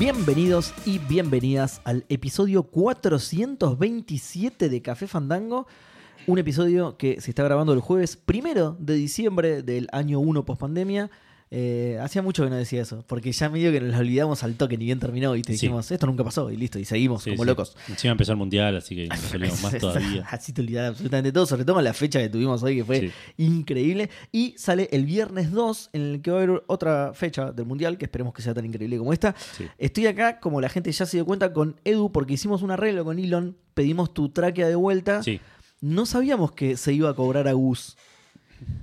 Bienvenidos y bienvenidas al episodio 427 de Café Fandango. Un episodio que se está grabando el jueves primero de diciembre del año 1 post pandemia. Hacía mucho que no decía eso, porque ya medio que nos olvidamos al toque, ni bien terminó, y te Sí. dijimos, esto nunca pasó, y listo, y seguimos Sí, como sí. locos. Encima empezó el mundial, así que nos olvidamos más todavía. Así te olvidás absolutamente todo, sobre todo con la fecha que tuvimos hoy, que fue increíble. Y sale el viernes 2, en el que va a haber otra fecha del Mundial, que esperemos que sea tan increíble como esta. Estoy acá, como la gente ya se dio cuenta, con Edu, porque hicimos un arreglo con Elon, pedimos tu tráquea de vuelta. No sabíamos que se iba a cobrar a Gus.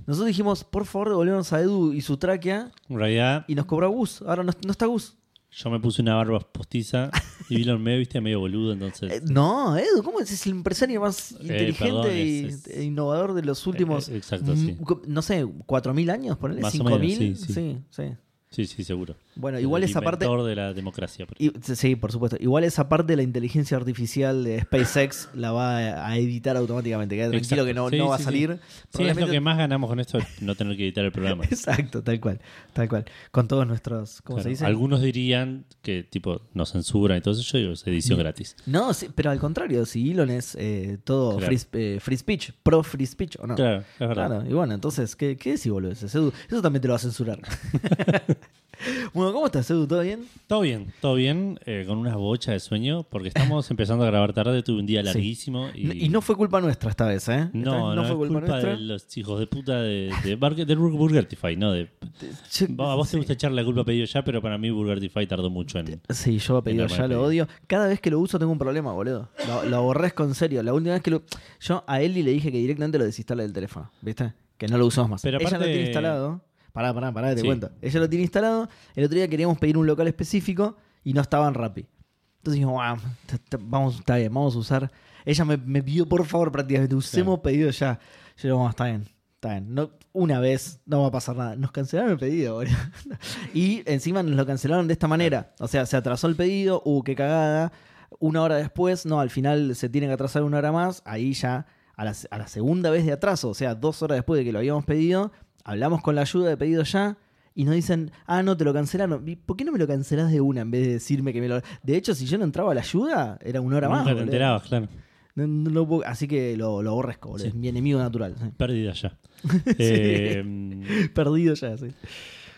Nosotros dijimos, por favor, devolvemos a Edu y su tráquea, En realidad, y nos cobró Gus. Ahora no, no está Gus. yo me puse una barba postiza y Elon me viste medio boludo, entonces. Eh, no, Edu, ¿cómo es? Es el empresario más inteligente perdón, y es- es- e innovador de los últimos, Eh, eh, exacto, mm, sí. co- no sé, 4.000 años, ponele, Más o 5.000. menos, sí, sí. sí, sí. Sí, sí, seguro. Bueno, igual el esa parte... de la democracia. por y- sí, por supuesto. Igual esa parte de la inteligencia artificial de SpaceX la va a, editar automáticamente. Queda tranquilo Exacto. que no, Sí, no va a salir. Sí, es lo que más ganamos con esto, es no tener que editar el programa. Exacto, tal cual, tal cual. Con todos nuestros, ¿cómo se dice? Algunos dirían que tipo nos censuran y todo eso, yo digo, es edición gratis. No, sí, pero al contrario, si Elon es eh, todo Claro. free, eh, free speech, pro free speech o no. Claro, es verdad. Claro, y bueno, entonces, ¿qué, qué decís, boludo? Edu? Eso también te lo va a censurar. bueno, ¿cómo estás, Edu? ¿Todo bien? Todo bien, todo bien, eh, con una bocha de sueño, porque estamos empezando a grabar tarde, tuve un día Sí. larguísimo. Y, Y, no fue culpa nuestra esta vez, ¿eh? No, vez no, es culpa, de los hijos de puta de, de, Burger- de Burgertify, ¿no? De, Yo- a vos te gusta echarle la culpa a pedido ya, pero para mí Burgertify tardó mucho en... Sí, yo a pedido ya lo odio. Cada vez que lo uso tengo un problema, boludo. Lo, lo aborrezco en serio. La última vez que lo. Yo a Eli le dije que directamente lo desinstale del teléfono, ¿viste? Que no lo usamos más. Pero Ella lo aparte- tiene instalado. Pará, pará, pará, te Sí. cuento. Ella lo tiene instalado. El otro día queríamos pedir un local específico y no estaba en Rappi. Entonces dijimos, "Ah, vamos, está bien, vamos a usar. Ella me, me pidió por favor prácticamente, usemos pedido ya. Yo digo, "Bueno, está bien, está bien. No, una vez no va a pasar nada. Nos cancelaron el pedido, boludo. Y encima nos lo cancelaron de esta manera. O sea, se atrasó el pedido, uh, qué cagada. Una hora después, no, al final se tiene que atrasar una hora más. Ahí ya, a la, a la segunda vez de atraso, o sea, dos horas después de que lo habíamos pedido, hablamos con la ayuda de pedido ya. Y nos dicen, ah, no, te lo cancelaron. ¿Y ¿Por qué no me lo cancelás de una en vez de decirme que me lo.? De hecho, si yo no entraba a la ayuda, era una hora más. Nunca te boludo. enterabas, claro. No- no lo puedo- así que lo, lo aborrezco, boludo. Sí. Es mi enemigo natural. sí. Pérdida ya. Eh, Perdido ya, sí.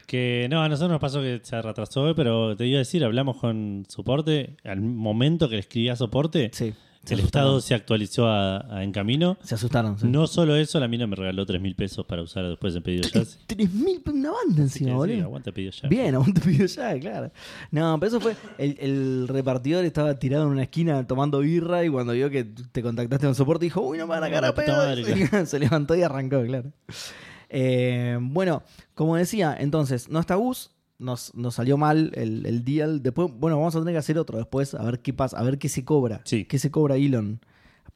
que no, a nosotros nos pasó que se retrasó, pero te iba a decir, hablamos con soporte, al momento que le escribía soporte, Sí. Se el asustaron. estado se actualizó a, a en camino. Se asustaron. sí. No solo eso, la mina me regaló 3 mil pesos para usar después en pedido ya. Así Tres mil, una banda que encima, sí, boludo. aguanta pedido ya. Bien, aún te pido ya, claro. No, pero eso fue. El, el repartidor estaba tirado en una esquina tomando birra y cuando vio que te contactaste con soporte dijo, uy, no me van a No, cagar a la puta pedo". madre, Se levantó y arrancó, claro. Eh, bueno, como decía, entonces, no está Gus. Nos, nos salió mal el, el deal. Después, bueno, vamos a tener que hacer otro después, a ver qué pasa, a ver qué se cobra. Sí. ¿Qué se cobra Elon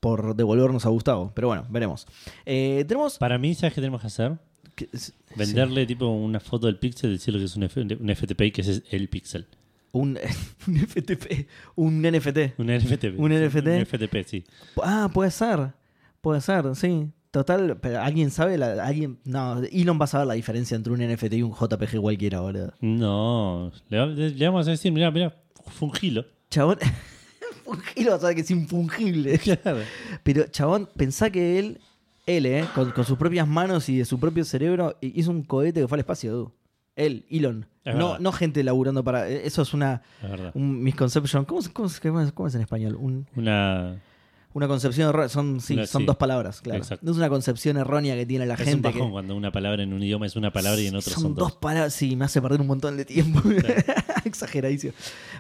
por devolvernos a Gustavo? Pero bueno, veremos. Eh, tenemos. Para mí, ¿sabes qué tenemos que hacer? que- sí. Venderle tipo una foto del pixel, decirle que es un, F- un FTP y que ese es el pixel. Un, un FTP, un NFT. Un NFT. ¿Un NFT? Un FTP, sí. Ah, puede ser. Puede ser, sí. Total, pero ¿alguien sabe? La, alguien, no, Elon va a saber la diferencia entre un NFT y un JPG cualquiera, boludo. No, le, va- le vamos a decir, mira, mira, fungilo. Chabón, a saber que es infungible. Pero, chabón, pensá que él, él, eh, con, con sus propias manos y de su propio cerebro, hi- hizo un cohete que fue al espacio, dude. Él, Elon. Es No, verdad. no gente laburando para. Eso es una. Es. Un misconception. ¿Cómo, se- cómo, se- cómo es- cómo es en español? Un, Una. Una concepción errónea. Son, sí, son sí. dos palabras, claro. Exacto. No es una concepción errónea que tiene la es un gente. bajón que- cuando una palabra en un idioma es una palabra y en otro son, dos. palabras. Sí, me hace perder un montón de tiempo. Exageradísimo.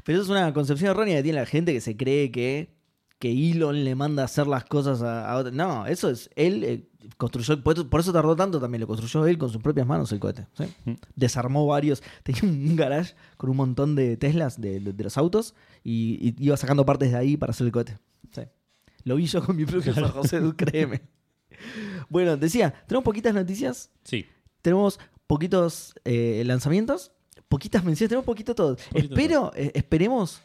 Pero eso es una concepción errónea que tiene la gente que se cree que, que Elon le manda a hacer las cosas a, a otra. No, eso es. Él eh, construyó. Por eso, tardó tanto también. Lo construyó él con sus propias manos el cohete. ¿sí? Mm. Desarmó varios. Tenía un, un garage con un montón de Teslas de, de- de los autos y, y iba sacando partes de ahí para hacer el cohete. Lo vi yo con mi propio ojos, Edu, créeme. Bueno, decía, tenemos poquitas noticias, Sí. tenemos poquitos eh, lanzamientos, poquitas menciones, tenemos poquito todo. Poquito Espero, eh, esperemos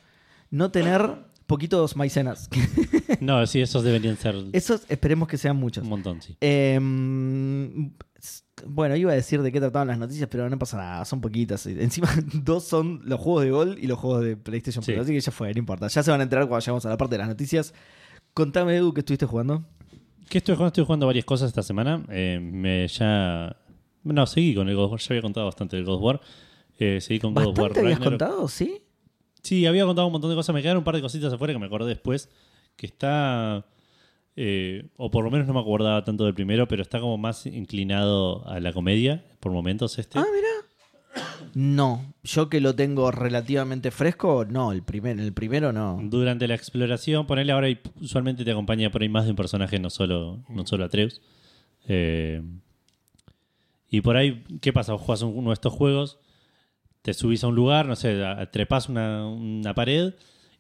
no tener poquitos maicenas. No, sí, esos deberían ser Esos esperemos que sean muchos. un montón, sí. Eh, Bueno, iba a decir de qué trataban las noticias, pero no pasa nada, son poquitas. Encima, dos son los juegos de Gol y los juegos de PlayStation Sí. Plus, así que ya fue, no importa. Ya se van a enterar cuando lleguemos a la parte de las noticias. Contame, Edu, ¿qué estuviste jugando? ¿Qué estoy jugando? Estoy jugando varias cosas esta semana. Eh, me ya. No, seguí con el God of War. Ya había contado bastante del God of War. Eh, seguí con God of War ¿Bastante habías Ragnarok. contado? ¿Sí? Sí, había contado un montón de cosas. Me quedaron un par de cositas afuera que me acordé después. Que está. eh, o por lo menos no me acordaba tanto del primero, pero está como más inclinado a la comedia por momentos este. Ah, mira. No, yo que lo tengo relativamente fresco, no, el, primer, el primero no. Durante la exploración, ponele ahora y usualmente te acompaña por ahí más de un personaje, no solo, no solo Atreus. Eh, y por ahí, ¿qué pasa? Vos jugás uno de estos juegos, te subís a un lugar, no sé, trepas una, una pared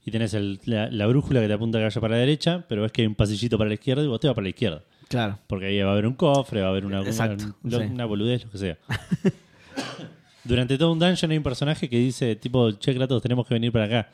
y tenés el- la, la brújula que te apunta que vaya para la derecha, pero ves que hay un pasillito para la izquierda y vos te vas para la izquierda. Claro. Porque ahí va a haber un cofre, va a haber una, Exacto, una, sí. una boludez, lo que sea. Durante todo un dungeon hay un personaje que dice, tipo, che, Kratos, tenemos que venir para acá.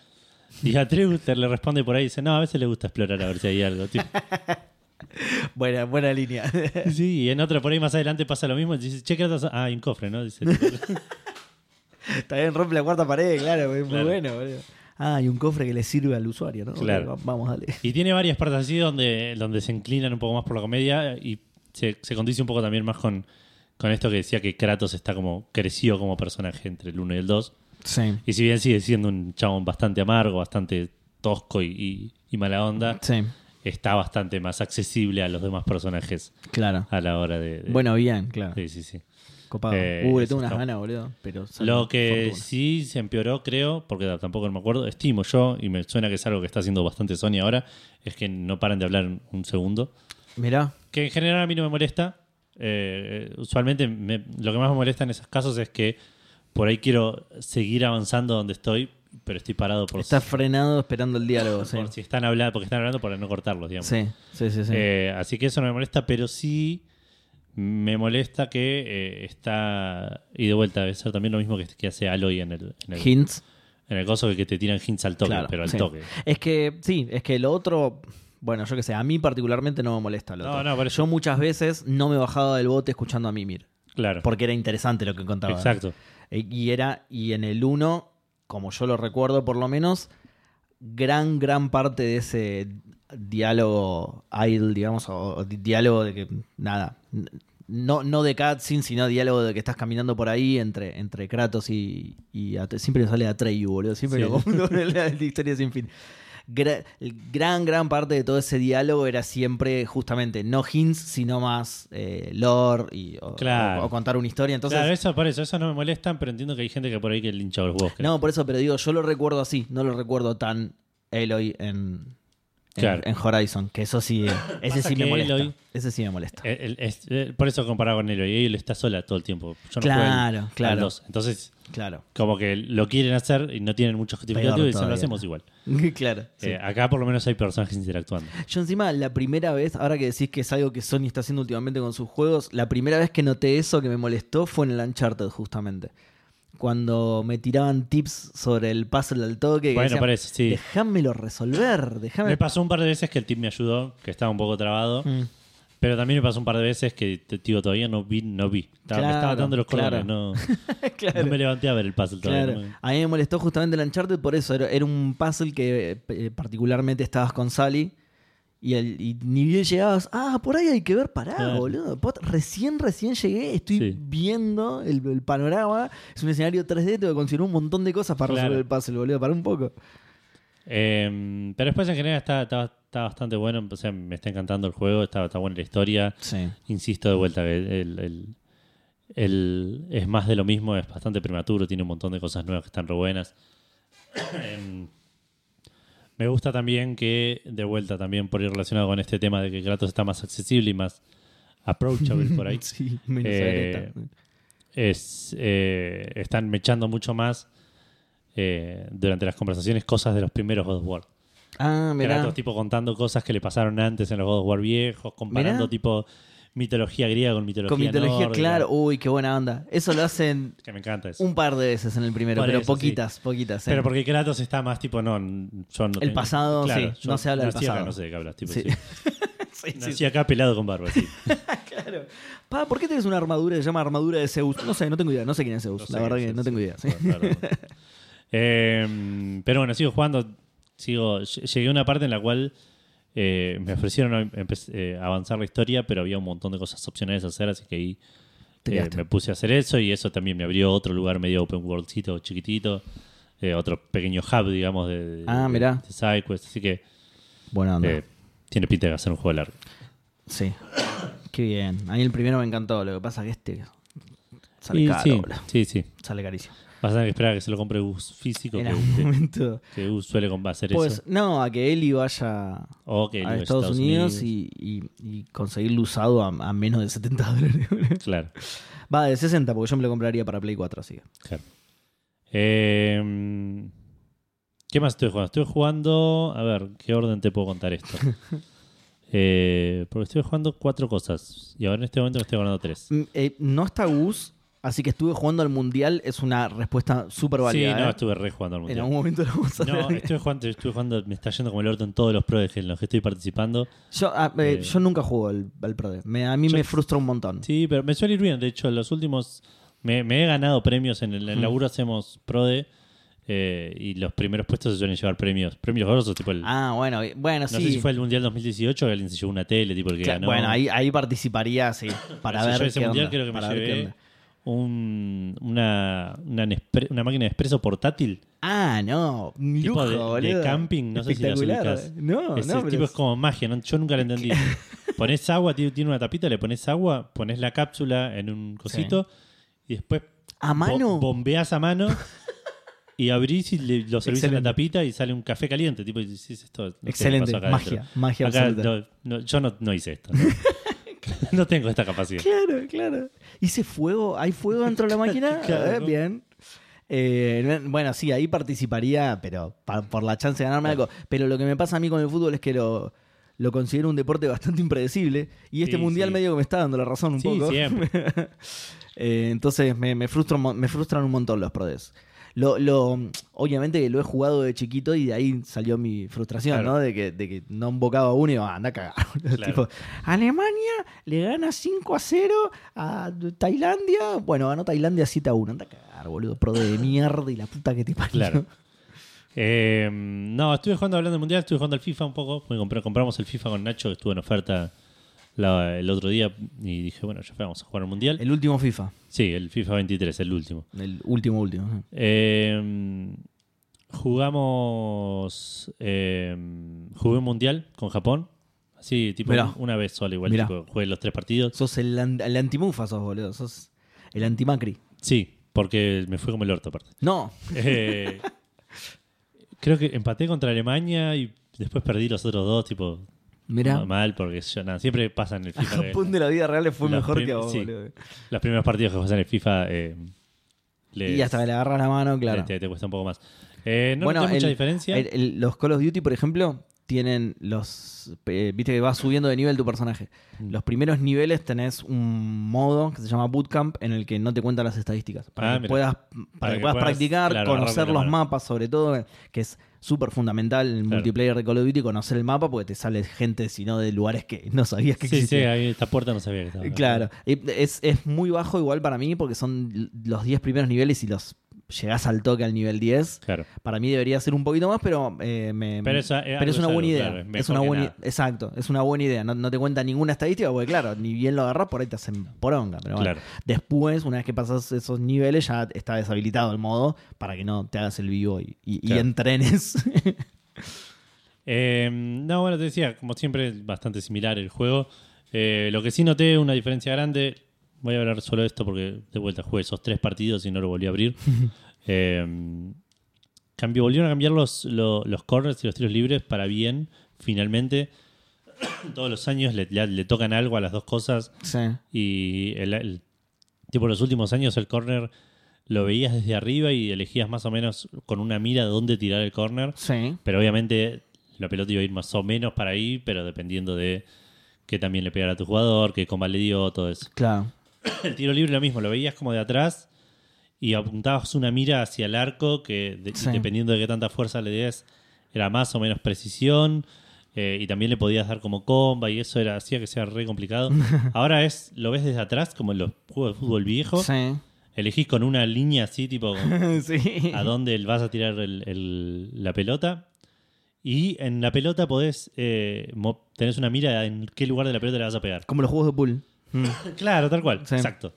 Y Atreus te le responde por ahí y dice, no, a veces le gusta explorar a ver si hay algo. tipo. Buena, buena línea. Sí, y en otra por ahí más adelante pasa lo mismo. Dice, che, Kratos, ah, hay un cofre, ¿no? Dice, bien, rompe la cuarta pared, claro, es muy Claro. bueno, boludo. Ah, y un cofre que le sirve al usuario, ¿no? Claro. Ok, va- vamos, dale. Y tiene varias partes así donde, donde se inclinan un poco más por la comedia y se, se condice un poco también más con, con esto que decía que Kratos está como creció como personaje entre el 1 y el 2. Sí. Y si bien sigue siendo un chabón bastante amargo, bastante tosco y, y- y mala onda, Sí, está bastante más accesible a los demás personajes claro. a la hora de... de- Bueno, bien, claro. sí, sí, sí. Copado. Eh, uh, le tengo unas ganas, boludo. Pero Lo que fortuna. sí se empeoró, creo, porque tampoco no me acuerdo, estimo yo, y me suena que es algo que está haciendo bastante Sony ahora, es que no paran de hablar un segundo. Mirá. Que en general a mí no me molesta. Eh, usualmente me- lo que más me molesta en esos casos es que por ahí quiero seguir avanzando donde estoy, pero estoy parado por, Está frenado esperando el diálogo, sí. por si están hablando, porque están hablando para no cortarlos, digamos. Sí, sí, sí. sí. Eh, así que eso no me molesta, pero sí me molesta que eh, está. Y de vuelta, debe ser también lo mismo que, que hace Aloy en el, en el, Hints. en el coso que te tiran hints al toque, Claro, pero al sí. toque. Es que, sí, es que lo otro, bueno, yo qué sé, a mí particularmente no me molesta lo No, otro. no, por eso. Yo muchas veces no me bajaba del bote escuchando a Mimir, Claro. porque era interesante lo que contaba. Exacto. Eh, Y era, y en el 1, como yo lo recuerdo por lo menos, gran, gran parte de ese diálogo idle, digamos, o, o di- diálogo de que, nada, n- no, no de cutscene, sino diálogo de que estás caminando por ahí entre, entre Kratos y, y Atre- siempre me sale Atreyu, boludo, siempre Sí. lo confundo con la historia sin fin. Gra- gran, gran parte de todo ese diálogo era siempre justamente no hints, sino más eh, lore y, o, Claro. o- o contar una historia. Entonces, claro, eso por eso, eso no me molestan, pero entiendo que hay gente que por ahí que lincha los creo. No, por eso, pero digo, yo lo recuerdo así, no lo recuerdo tan Eloy en, Claro. en Horizon, que eso sí, ese sí me molesta. Ese sí me molesta. El- el- es- eh, por eso comparado con Eloy, él está sola todo el tiempo. Yo no juego Claro, al- claro. dos. Entonces, Claro, como que lo quieren hacer y no tienen mucho justificativo y dicen, lo hacemos igual. claro. sí. Eh, acá por lo menos hay personajes interactuando. Yo encima, la primera vez, ahora que decís que es algo que Sony está haciendo últimamente con sus juegos, la primera vez que noté eso que me molestó fue en el Uncharted, justamente. Cuando me tiraban tips sobre el puzzle del toque. que Bueno, decían, parece, sí. Déjamelo resolver. Me pasó un par de veces que el team me ayudó, que estaba un poco trabado. Mm. Pero también me pasó un par de veces que, digo, todavía no vi, no vi. Estaba, me estaba dando los claro. no, Claro. no me levanté a ver el puzzle todavía. Claro. no me- A mí me molestó justamente el Uncharted por eso. Era, era un puzzle que eh, particularmente estabas con Sally y, el- y ni bien llegabas. Ah, por ahí hay que ver, pará, Claro. boludo. Pot- Recién, recién llegué, estoy Sí. viendo el, el panorama. Es un escenario 3D, tengo que conseguir un montón de cosas para Claro. resolver el puzzle, boludo. Para un poco. Eh, pero después en general está, está, está bastante bueno. O sea, me está encantando el juego, está, está buena la historia. Sí. Insisto de vuelta que el, el- el- es más de lo mismo, es bastante prematuro, tiene un montón de cosas nuevas que están re buenas. Me gusta también que, de vuelta también por ir relacionado con este tema de que Kratos está más accesible y más approachable por ahí, Sí, menos Eh, es, eh, están mechando mucho más eh, durante las conversaciones cosas de los primeros God of War. Ah, mirá. Kratos tipo contando cosas que le pasaron antes en los God of War viejos, comparando Mirá. tipo mitología griega con mitología Con mitología, nórdica. claro. Uy, qué buena onda. Eso lo hacen Que me encanta eso. un par de veces en el primero, Por pero eso, poquitas, poquitas. ¿eh? Pero porque Kratos está más tipo, no, yo no tengo- pasado, Claro, sí, yo no se habla del nací acá, pasado. no sé de qué hablas, tipo, Sí. sí. Nací acá pelado con barba, sí. claro. Pa, ¿por qué tenés una armadura que se llama armadura de Zeus? No sé, no tengo idea. No sé quién es Zeus. No sé la verdad que no tengo idea. Eh, pero bueno, sigo jugando. Sigo, llegué a una parte en la cual eh, me ofrecieron eh, avanzar la historia, pero había un montón de cosas opcionales a hacer, así que ahí eh, me puse a hacer eso y eso también me abrió otro lugar medio open worldcito, chiquitito, eh, otro pequeño hub, digamos, de, Ah, de- de SideQuest, así que eh, tiene pinta de hacer un juego largo. Sí. Qué bien. A mí el primero me encantó. Lo que pasa es que este sale Y caro, sí, sí. Sale carísimo. Vas a tener que esperar a que se lo compre Gus físico, En que, algún momento. que Gus suele hacer Pues, eso. no, a que Eli vaya a Estados, Unidos, Y, y- y conseguirlo usado a, a menos de 70 dólares. Claro. Va, de 60, porque yo me lo compraría para Play 4, así. Claro. Eh, ¿Qué más estoy jugando? Estoy jugando. A ver, ¿qué orden te puedo contar esto? Eh, porque estoy jugando cuatro cosas. Y ahora en este momento me estoy jugando tres. Mm, eh, no está Gus, así que estuve jugando al Mundial. Es una respuesta súper Sí, válida. no, ¿eh? estuve re jugando al En mundial. algún momento lo vamos a No, estuve jugando, estuve jugando, me está yendo como el orto en todos los pros en los que estoy participando. Yo, ah, eh, Eh, yo nunca juego al, al Pro D. Me- a mí yo- me frustra un montón. Sí, pero me suele ir bien. De hecho, en los últimos. Me, me he ganado premios. En el, en el laburo hacemos PRODE. eh, y los primeros puestos se suelen llevar premios. Premios grosos, tipo el. Ah, bueno, bueno, no sí. sé si fue el Mundial 2018 que alguien se llevó una tele, tipo el que Cla- ganó. Bueno, ahí, ahí participaría, sí. Para ver yo ese qué mundial onda, creo que me llevé. Un, una, una, Nespre- una máquina de expreso portátil. Ah, no. Un Tipo lujo, de- de camping, no sé si las. No, Ese no, tipo es es- como magia, ¿no? yo nunca lo entendí. pones agua, tiene, una tapita, le pones agua, pones la cápsula en un cosito y después ¿A mano? bo- bombeas a mano y abrís y le- lo servís en la tapita y sale un café caliente. Tipo, y esto, no Excelente. magia, magia Acá absoluta. no- yo no, no hice esto. No, tengo esta capacidad. Claro, claro. ¿Hice fuego? ¿Hay fuego dentro de la máquina? Claro, Eh, ¿no? Bien. Eh, bueno, sí, ahí participaría, pero pa- por la chance de ganarme algo. Pero lo que me pasa a mí con el fútbol es que lo, lo considero un deporte bastante impredecible. Y este Sí, mundial sí. medio que me está dando la razón un Sí, poco. siempre. Eh, entonces me, mo- me frustran un montón los prodes. Lo, lo, obviamente que lo he jugado de chiquito y de ahí salió mi frustración, Claro. ¿no? De que, de que no invocaba a uno y iba, anda a cagar. Claro. Tipo, Alemania le gana 5 a 0 a Tailandia. Bueno, ganó Tailandia 7 a 1. Anda a cagar, boludo. Pro de mierda y la puta que te parió. Claro. Eh, no, estuve jugando hablando del mundial, estuve jugando al FIFA un poco. Compré- compramos el FIFA con Nacho, que estuvo en oferta la- el otro día. Y dije, bueno, ya fue, vamos a jugar al mundial. El último FIFA. Sí, el FIFA 23, el último. El último, último. Eh, jugamos. Eh, jugué un mundial con Japón. Así, tipo, Mirá. una vez sola, igual. Tipo, jugué los tres partidos. Sos el, el antimufa, sos, boludo. Sos el antimacri. Sí, porque me fue como el orto, aparte. No. Eh, creo que empaté contra Alemania y después perdí los otros dos, tipo. Mirá. ma- Mal, porque yo, nada, siempre pasa en el FIFA. que Japón de la vida real le fue Los mejor que a vos, sí. boludo. Los primeros partidos que juegas en el FIFA. eh, les- Y hasta que le agarras la mano, claro. te, te cuesta un poco más. Eh, no Bueno, noté mucha el- diferencia. El- el- los Call of Duty, por ejemplo, tienen los. eh, Viste que vas subiendo de nivel tu personaje. Mm. Los primeros niveles tenés un modo que se llama Bootcamp en el que no te cuentan las estadísticas. Para Ah, que mira. puedas, para que que puedas puedas, practicar, claro, conocer los mapas, sobre todo, que es súper fundamental en el Claro. multiplayer de Call of Duty, conocer el mapa porque te sale gente, sino de lugares que no sabías que sí, sí, existían. ahí esta puerta no sabía que estaba. Claro, es, es muy bajo igual para mí porque son los 10 primeros niveles y los llegás al toque al nivel 10. Claro. Para mí debería ser un poquito más, pero eh, me- Pero esa- eh, pero es una buena idea. claro, es una buena exacto, es una buena idea. No, no te cuenta ninguna estadística porque claro, ni bien lo agarras por ahí te hacen poronga, pero bueno. Claro. Después, una vez que pasas esos niveles ya está deshabilitado el modo para que no te hagas el vivo y, y- entrenes. Eh, no, bueno, te decía, como siempre, bastante similar el juego. Eh, lo que sí noté una diferencia grande, voy a hablar solo de esto porque de vuelta jugué esos tres partidos y no lo volví a abrir. Eh, cambió, volvieron a cambiar los, lo- los corners y los tiros libres para bien, finalmente. Todos los años le, le- le tocan algo a las dos cosas sí. y el, el- tipo los últimos años el corner lo veías desde arriba y elegías más o menos con una mira de dónde tirar el corner. Sí. Pero obviamente la pelota iba a ir más o menos para ahí, pero dependiendo de que también le pegara a tu jugador, que comba le dio, todo eso. Claro. El tiro libre lo mismo, lo veías como de atrás y apuntabas una mira hacia el arco que de- Sí. dependiendo de qué tanta fuerza le des, era más o menos precisión. eh, y también le podías dar como comba y eso era hacía que sea re complicado. Ahora es lo ves desde atrás como en los juegos de fútbol viejo. Sí. Elegís con una línea así tipo sí. a dónde vas a tirar el- el- la pelota. Y en la pelota podés eh, tenés una mira en qué lugar de la pelota le vas a pegar. Como los juegos de pool. Mm. Claro, tal cual. Sí. Exacto.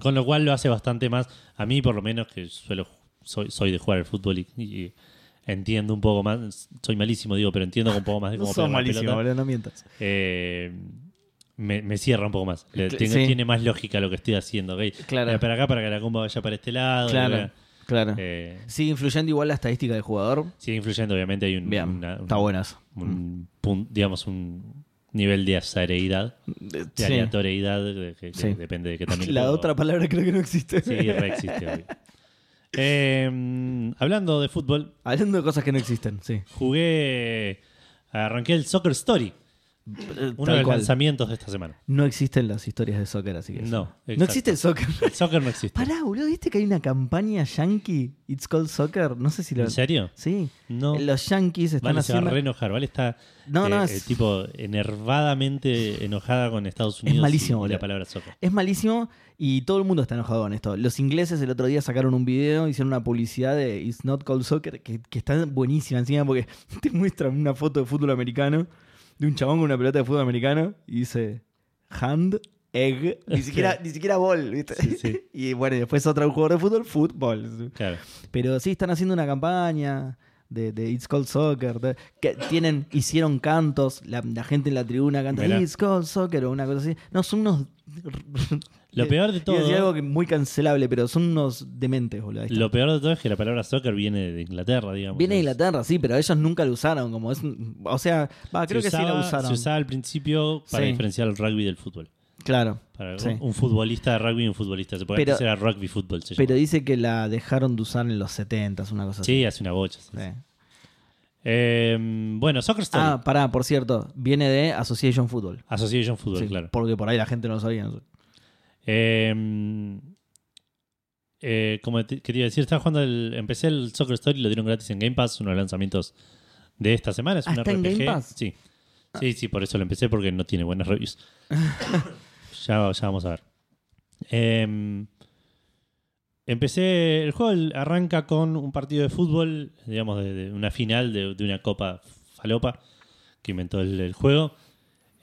Con lo cual lo hace bastante más. A mí, por lo menos, que suelo soy, soy de jugar al fútbol y, y entiendo un poco más. Soy malísimo, digo, pero entiendo un poco más de No cómo pegar la malísimo, pelota. no mientas. Eh, me, me cierra un poco más. Le- tengo- sí. Tiene más lógica lo que estoy haciendo. ¿ok? Claro. Mira para acá para que la comba vaya para este lado. Claro, claro. eh, Sigue influyendo igual la estadística del jugador. sigue influyendo, obviamente. Hay un, Bien, una- un- está pun- digamos, un nivel de azareidad, de Sí. aleatoriedad, que, Sí. depende de que también. La otra palabra creo que no existe. Sí, re existe. obvio. Eh, hablando de fútbol, Hablando de cosas que no existen, sí. jugué. Arranqué el Soccer Story, uno de los cual. lanzamientos de esta semana. No existen las historias de soccer, así que. No, No existe el soccer. El soccer no existe. Pará, boludo, ¿viste que hay una campaña yankee? It's called soccer. No sé si lo. ¿En serio? Sí. No. Los yankees están Vale se va a haciendo. re enojar. Vale está No, no, eh, es- eh, tipo enervadamente enojada con Estados Unidos malísimo, y boludo. la palabra soccer. Es malísimo y todo el mundo está enojado con esto. Los ingleses el otro día sacaron un video, hicieron una publicidad de It's Not Called Soccer que, que está buenísima encima porque te muestran una foto de fútbol americano de un chabón con una pelota de fútbol americano y dice hand, egg, ni siquiera, ni siquiera ball, ¿viste? Sí, sí. Y bueno, después otro jugador de fútbol, fútbol. Claro. Pero sí, están haciendo una campaña de, de It's Called Soccer. de- que tienen, hicieron cantos, la, la gente en la tribuna canta Mirá. It's Called Soccer o una cosa así. No, son unos. Lo peor de Iba a decir todo- algo que muy cancelable, pero son unos dementes, boludo. Lo peor de todo es que la palabra soccer viene de Inglaterra, digamos. Viene de Inglaterra, sí, pero ellos nunca lo usaron. como es O sea, creo se que sí lo usaron. Se usaba al principio para Sí. diferenciar el rugby del fútbol. Claro. Para Sí. un, futbolista de rugby y un futbolista. Se puede Pero- decir era rugby fútbol. Se Pero dice que la dejaron de usar en los 70, una cosa Sí, hace una bocha. sí, así. Eh, bueno, Soccer Story. Ah, pará, por cierto, viene de Association Football. Association Football, claro. Porque por ahí la gente no lo sabía. no sé. Eh, eh, como te quería decir, estaba jugando el, empecé el Soccer Story, lo dieron gratis en Game Pass, uno de los lanzamientos de esta semana. Es Ah, un ¿está en RPG. Game Pass? Sí. Sí, sí, por eso lo empecé, porque no tiene buenas reviews. ya, ya vamos a ver. Eh, empecé. El juego arranca con un partido de fútbol, digamos, de, de una final de, de una copa falopa que inventó el, el juego.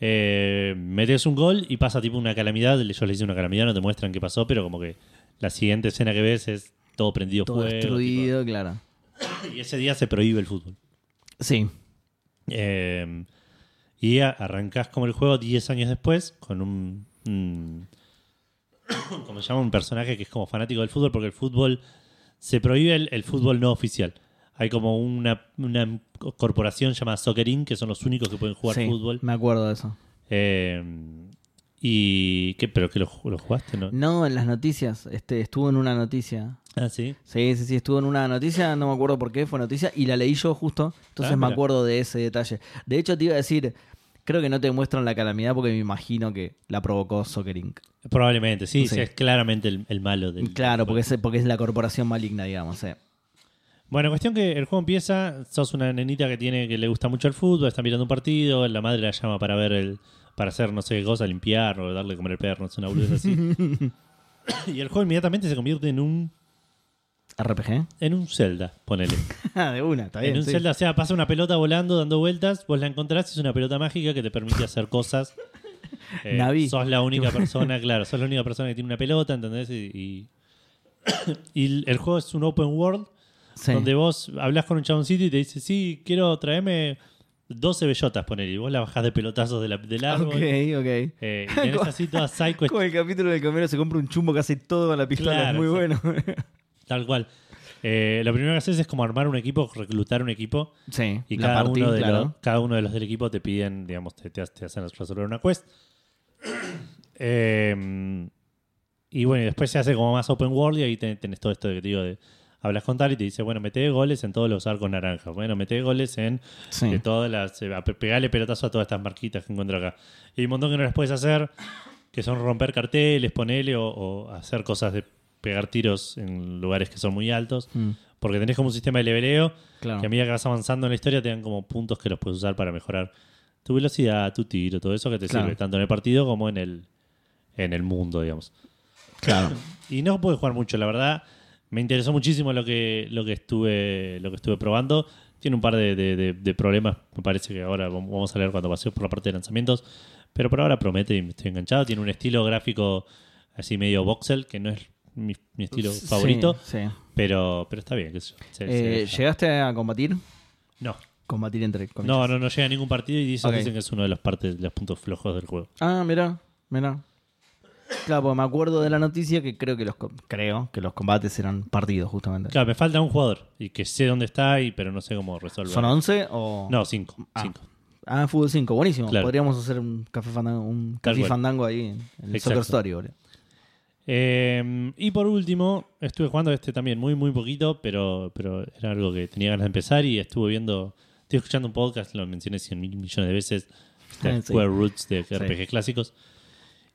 Eh, metes un gol y pasa tipo una calamidad. Yo les hice una calamidad, no te muestran qué pasó, pero como que la siguiente escena que ves es todo prendido Todo fuego. destruido, claro. y ese día se prohíbe el fútbol. Sí. Eh, y arrancás como el juego 10 años después con un, un- como se llama un personaje que es como fanático del fútbol porque el fútbol se prohíbe el, el fútbol no oficial. Hay como una, una corporación llamada Soccer Inc. que son los únicos que pueden jugar Sí, fútbol. Me acuerdo de eso. Eh, y ¿qué? ¿Pero que lo, lo jugaste? ¿no? No, en las noticias. Este, estuvo en una noticia. Ah, sí. Sí, sí, sí, estuvo en una noticia, no me acuerdo por qué fue noticia, y la leí yo justo, entonces Ah, me acuerdo de ese detalle. De hecho, te iba a decir, creo que no te muestran la calamidad porque me imagino que la provocó Soccer Inc. Probablemente, sí, Sí. es claramente el, el malo del. Claro, porque es, porque es la corporación maligna, digamos. eh. Bueno, cuestión que el juego empieza, sos una nenita que tiene que le gusta mucho el fútbol, está mirando un partido, la madre la llama para ver el para hacer no sé qué cosa, limpiar o darle de comer el perro, no sé, una boludez así. y el juego inmediatamente se convierte en un RPG. en un Zelda, ponele. Ah, de una, está bien. en un sí. Zelda, o sea, pasa una pelota volando, dando vueltas, vos la encontrás, es una pelota mágica que te permite hacer cosas. Eh, Navi. Sos la única persona, claro, sos la única persona que tiene una pelota, ¿entendés? Y, y, y el juego es un open world Sí. donde vos hablas con un chaboncito y te dice, sí, quiero traerme 12 bellotas, poner y vos la bajás de pelotazos de la- del árbol. Ok, ok. Eh, y tenés así todas psycho Como el capítulo del comero se compra un chumbo que hace todo con la pistola, Claro, es muy bueno. tal cual. Eh, lo primero que haces es como armar un equipo, reclutar un equipo sí, y cada, uno de claro. los, cada uno de los del equipo te piden, digamos, te, te ha- te hacen resolver una quest. Eh, y bueno, y después se hace como más open world y ahí ten- tenés todo esto de que te digo de hablas con tal y te dice, bueno, mete goles en todos los arcos naranjas. Bueno, mete goles en Sí. de todas las. eh, a pe- Pegarle pelotazo a todas estas marquitas que encuentro acá. Y hay un montón que no las puedes hacer, que son romper carteles, ponele, o, o hacer cosas de pegar tiros en lugares que son muy altos. Mm, Porque tenés como un sistema de leveleo claro. que a medida que vas avanzando en la historia te dan como puntos que los puedes usar para mejorar tu velocidad, tu tiro, todo eso que te Claro. sirve tanto en el partido como en el, en el mundo, digamos. Claro. Y no pude jugar mucho, la verdad. Me interesó muchísimo lo que, lo que estuve lo que estuve probando. Tiene un par de, de- de- de problemas, me parece que ahora vam- vamos a leer cuando pasemos por la parte de lanzamientos. Pero por ahora promete y me estoy enganchado. Tiene un estilo gráfico así medio voxel, que no es mi, mi estilo Sí, favorito, Sí. pero, pero está bien. Se- Eh, se- ¿Llegaste a combatir? no, Combatir entre comillas. no, no, no llega a ningún partido y dicen, dicen que es uno de los, partes, de los puntos flojos del juego. Ah, mira, mira. Claro, porque me acuerdo de la noticia que creo que los com- creo que los combates eran partidos justamente. Claro, me falta un jugador y que sé dónde está, y, pero no sé cómo resolver. ¿Son 11 o No, cinco. Ah. cinco. Ah, fútbol 5, buenísimo. Claro. Podríamos hacer un café fandango, un Tal café cual. fandango ahí en el Exacto. Soccer Story, boludo. Eh, y por último, estuve jugando este también muy, muy poquito, pero, pero era algo que tenía ganas de empezar y estuve viendo, estoy escuchando un podcast, lo mencioné 100 mil millones de veces, de sí. Square Roots de RPG clásicos,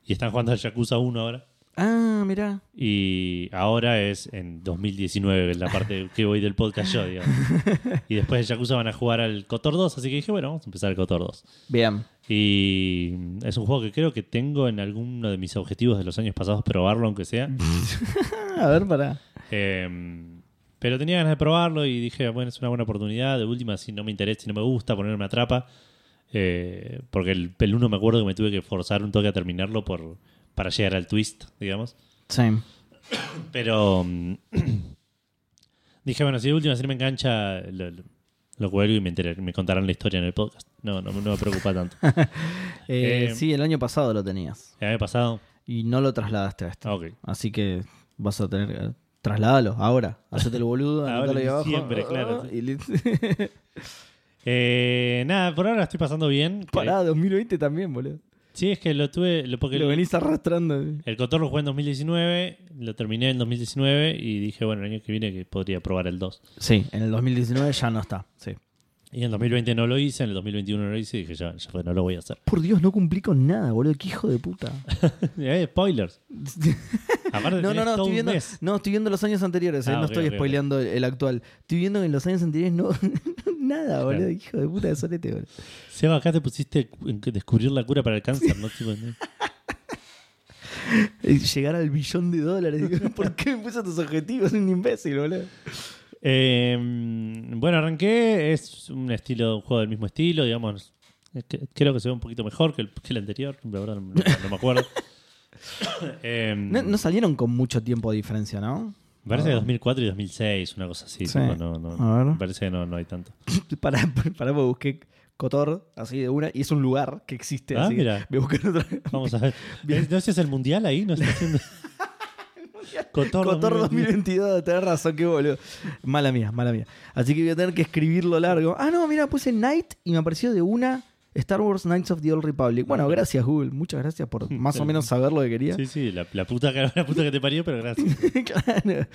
y están jugando al Yakuza 1 ahora. Ah, mira. Y ahora es en 2019, la parte que voy del podcast yo, digamos. Y después de Yakuza van a jugar al Cotor 2, así que dije, bueno, vamos a empezar el Cotor 2. Bien. Y es un juego que creo que tengo en alguno de mis objetivos de los años pasados probarlo, aunque sea. A ver, para. Eh, pero tenía ganas de probarlo y dije, bueno, es una buena oportunidad. De última, si no me interesa, si no me gusta, ponerme a trapa. Eh, porque el, el uno me acuerdo que me tuve que forzar un toque a terminarlo por, para llegar al twist, digamos. Sí. Pero mm, dije, bueno, si de última si no me engancha, lo, lo, cuelgo y me, enteré- me contarán la historia en el podcast. No, no, no me preocupa tanto. Eh, Eh, sí, el año pasado lo tenías. ¿Ya me ha pasado? Y no lo trasladaste a esto. Ah. Así que vas a tener que trasladarlo ahora. Hacete el boludo, anotalo ahí abajo. diciembre, claro. Y. Eh, nada, por ahora estoy pasando bien. Pará, 2020 también, boludo. Sí, es que lo tuve. Lo, porque Lo el- venís arrastrando. El Cotor lo jugué en 2019, lo terminé en 2019 y dije, bueno, el año que viene que podría probar el 2. Sí, en el 2019 ya no está. Sí. Y en 2020 no lo hice, en el 2021 no lo hice y dije, ya, ya fue, no lo voy a hacer. Por Dios, no cumplí con nada, boludo. Qué hijo de puta. Eh, spoilers. Aparte, No, no, tenés no, todo estoy un viendo, mes. no, estoy viendo los años anteriores, eh, Ah, no ok, estoy ok, ok. spoileando el actual. Estoy viendo que en los años anteriores no, nada, boludo. Claro. Hijo de puta de solete, boludo. Seba, acá te pusiste en descubrir la cura para el cáncer, ¿no? Tipo, ¿no? Eh, Llegar al billón de dólares. ¿Por qué me puse tus objetivos? Un imbécil, boludo. Eh, bueno, arranqué, es un estilo, un juego del mismo estilo, digamos. Creo que se ve un poquito mejor que el, que el anterior, la verdad no, no- no me acuerdo. Eh, No, no salieron con mucho tiempo de diferencia, ¿no? Me parece Ah. que 2004 y 2006, una cosa así. Sí. tipo, no, no, A ver. Me parece que no, no hay tanto. Pará, porque busqué Cotor, así de una, y es un lugar que existe. Ah, así mira. A buscar otra. Vamos a ver. ¿No es el mundial ahí? ¿No está haciendo? Cotor, Cotor 2022. 2022, tenés razón, qué boludo. Mala mía, mala mía. Así que voy a tener que escribirlo largo. Ah, no, mira, puse Night y me apareció de una Star Wars Knights of the Old Republic. Bueno, gracias, Google. Muchas gracias por más o menos saber lo que quería. Sí, sí, la, la puta, que, la puta que te parió, pero gracias. claro.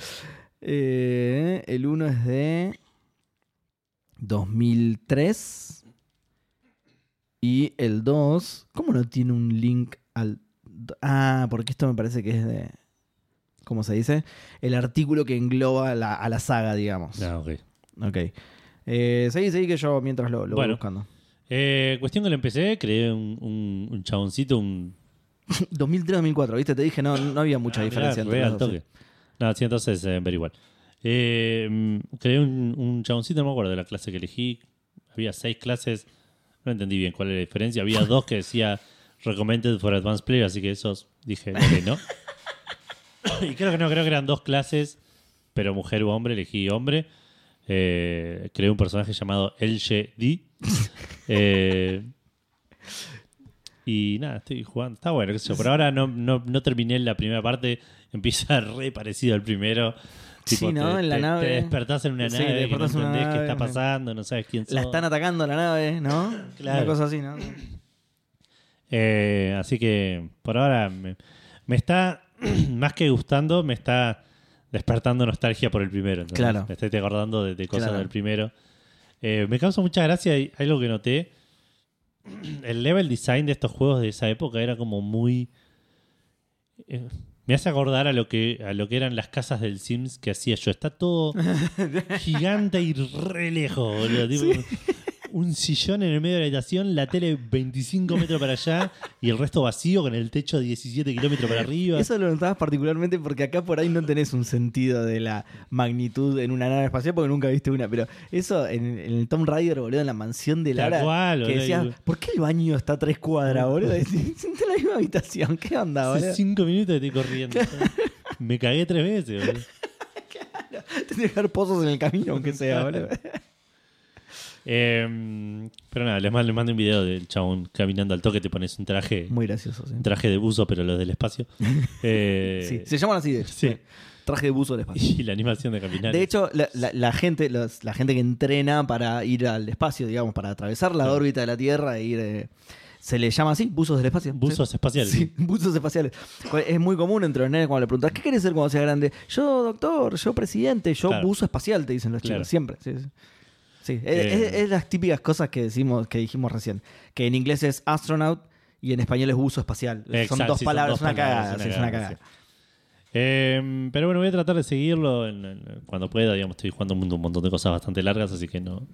Eh, el 1 es de 2003. Y el 2. ¿Cómo no tiene un link al.? Ah, porque esto me parece que es de. ¿Cómo se dice? El artículo que engloba la- a la saga, digamos. Ah, ok. Ok. Eh, seguí, seguí que yo mientras lo, lo voy buscando. Eh, cuestión que lo empecé, creé un, un, un chaboncito, un... 2003-2004, ¿viste? Te dije, no, no había mucha Ah, diferencia mirá, entre re los. No, sí, entonces deben ver igual. Eh, creé un, un chaboncito, no me acuerdo de la clase que elegí. Había seis clases, no entendí bien cuál era la diferencia. Había dos que decía recommended for advanced player, así que esos dije, ok, ¿no? y creo que no, creo que eran dos clases, pero mujer u hombre, elegí hombre. Eh, creé un personaje llamado LGD. eh, y nada, estoy jugando. Está bueno, qué sé yo. Por ahora no, no, no terminé la primera parte. Empieza re parecido al primero. Sí, ¿no? te, En la te- nave. te despertás en una Sí, nave despertás entendés qué está pasando, no sabes quién sos. La están atacando la nave, ¿no? Claro. Una cosa así, ¿no? Eh, así que por ahora me, me está, más que gustando, me está despertando nostalgia por el primero. Claro. Me estoy acordando de, de cosas Claro. del primero. Eh, me causa mucha gracia y algo que noté. El level design de estos juegos de esa época era como muy... eh, Me hace acordar a lo que a lo que eran las casas del Sims que hacía yo. Está todo gigante y re lejos, boludo. Tipo, Un sillón en el medio de la habitación, la tele 25 metros para allá y el resto vacío con el techo 17 kilómetros para arriba. Eso lo notabas particularmente porque acá por ahí no tenés un sentido de la magnitud en una nave espacial porque nunca viste una. Pero eso en, en el Tomb Raider, boludo, en la mansión de Lara, cual, que boludo. decías, ¿por qué el baño está a tres cuadras, boludo? Siente la misma habitación, ¿qué onda, Hace boludo? cinco minutos estoy corriendo. Me cagué tres veces, boludo. Tienes que dejar pozos en el camino, aunque sea, boludo. Eh, pero nada, les mando, les mando un video del chabón caminando al toque, te pones un traje, Muy gracioso, sí. un traje de buzo, pero los del espacio. Eh, Sí, se llaman así, de hecho. sí. Traje de buzo del espacio. Y la animación de caminar. De hecho, la, la- la gente, los- la gente que entrena para ir al espacio, digamos, para atravesar la órbita de la Tierra e ir. eh, se le llama así, buzos del espacio. buzos ¿sí? espaciales. Sí, buzos espaciales. Es muy común entre los nenes cuando le preguntas, ¿qué querés ser cuando seas grande? Yo, doctor, yo, presidente, yo, Claro. buzo espacial, te dicen los chicos, siempre. Sí, sí. Sí, es, Eh. es- es las típicas cosas que decimos, que dijimos recién. Que en inglés es astronaut y en español es buzo espacial. son dos sí, son palabras, dos una palabras, cagada. una sí, es una cagada, cagada. Eh, pero bueno, voy a tratar de seguirlo en- en- cuando pueda. Digamos, estoy jugando un, un montón de cosas bastante largas, así que no.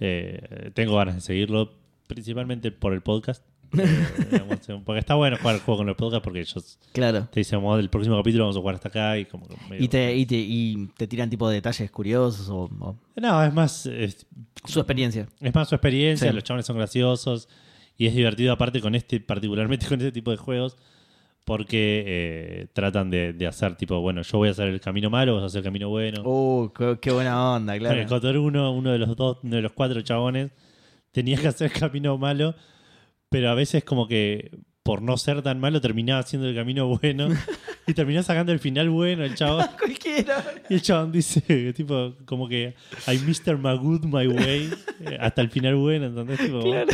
eh, tengo ganas de seguirlo, principalmente por el podcast. Eh, digamos, porque está bueno jugar el juego con el podcast porque ellos Claro. te dicen, "Vamos, el próximo capítulo vamos a jugar hasta acá y como que medio- Y te, y, te, y te tiran tipo de detalles curiosos o, o No, es más, es, su experiencia. es más su experiencia, Sí. los chavales son graciosos y es divertido aparte con este, particularmente con este tipo de juegos, porque eh, tratan de, de hacer tipo, bueno, yo voy a hacer el camino malo, vos vas a hacer el camino bueno. Oh, qué, qué buena onda, Con el claro. Cotor 1, uno de los dos, uno de los cuatro chabones, tenía que hacer el camino malo, pero a veces como que por no ser tan malo terminaba haciendo el camino bueno y terminó sacando el final bueno el chabón. Cualquiera. Y el chabón dice, tipo, como que I Mr. Magoo my way eh, hasta el final bueno, ¿entendés? Tipo, Claro.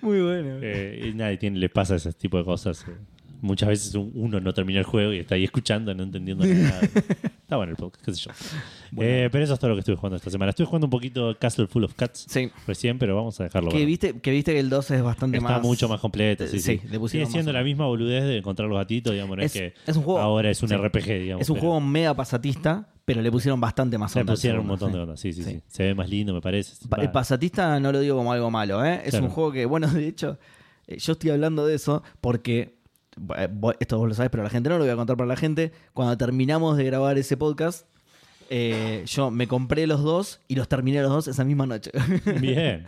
Muy bueno. eh, y nadie tiene, le pasa ese tipo de cosas. eh. Muchas veces un- uno no termina el juego y está ahí escuchando, no entendiendo nada. está bueno el podcast, qué sé yo. Bueno. Eh, pero eso es todo lo que estuve jugando esta semana. Estuve jugando un poquito Castle Full of Cats Sí. recién, pero vamos a dejarlo. Que viste, que viste que el 2 es bastante Está más. mucho más completo. Sí, Eh, sí. sí, le pusieron Sigue siendo la misma boludez de encontrar los gatitos, digamos. Es, Es- que es un juego- ahora es un sí. RPG, digamos. Es un pero juego mega pasatista, pero le pusieron bastante más Le onda. al pusieron un montón sí. de onda. Sí, sí, sí, Sí. Se ve más lindo, me parece. Pa-. El pasatista no lo digo como algo malo, ¿eh? Es Claro. un juego que, bueno, de hecho, eh, yo estoy hablando de eso porque, esto vos lo sabés, pero la gente no lo voy a contar para la gente. Cuando terminamos de grabar ese podcast, eh, yo me compré los dos y los terminé los dos esa misma noche. Bien,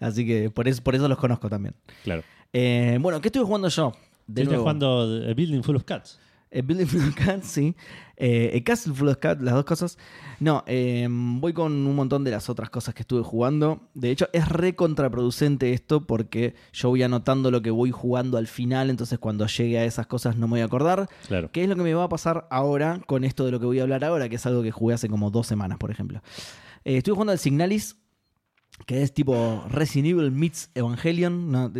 Así que por eso, por eso los conozco también. claro. Eh, bueno, ¿qué estuve jugando yo? De Estoy nuevo. jugando Building Full of Cats. Eh, Building Full of Cats, sí. Eh, eh, Castle Full of Cats, las dos cosas. No, eh, voy con un montón de las otras cosas que estuve jugando. De hecho, es re contraproducente esto porque yo voy anotando lo que voy jugando al final, entonces cuando llegue a esas cosas no me voy a acordar. Claro. ¿Qué es lo que me va a pasar ahora con esto de lo que voy a hablar ahora? Que es algo que jugué hace como dos semanas, por ejemplo. Estuve jugando al Signalis, que es tipo Resident Evil meets Evangelion. ¿no?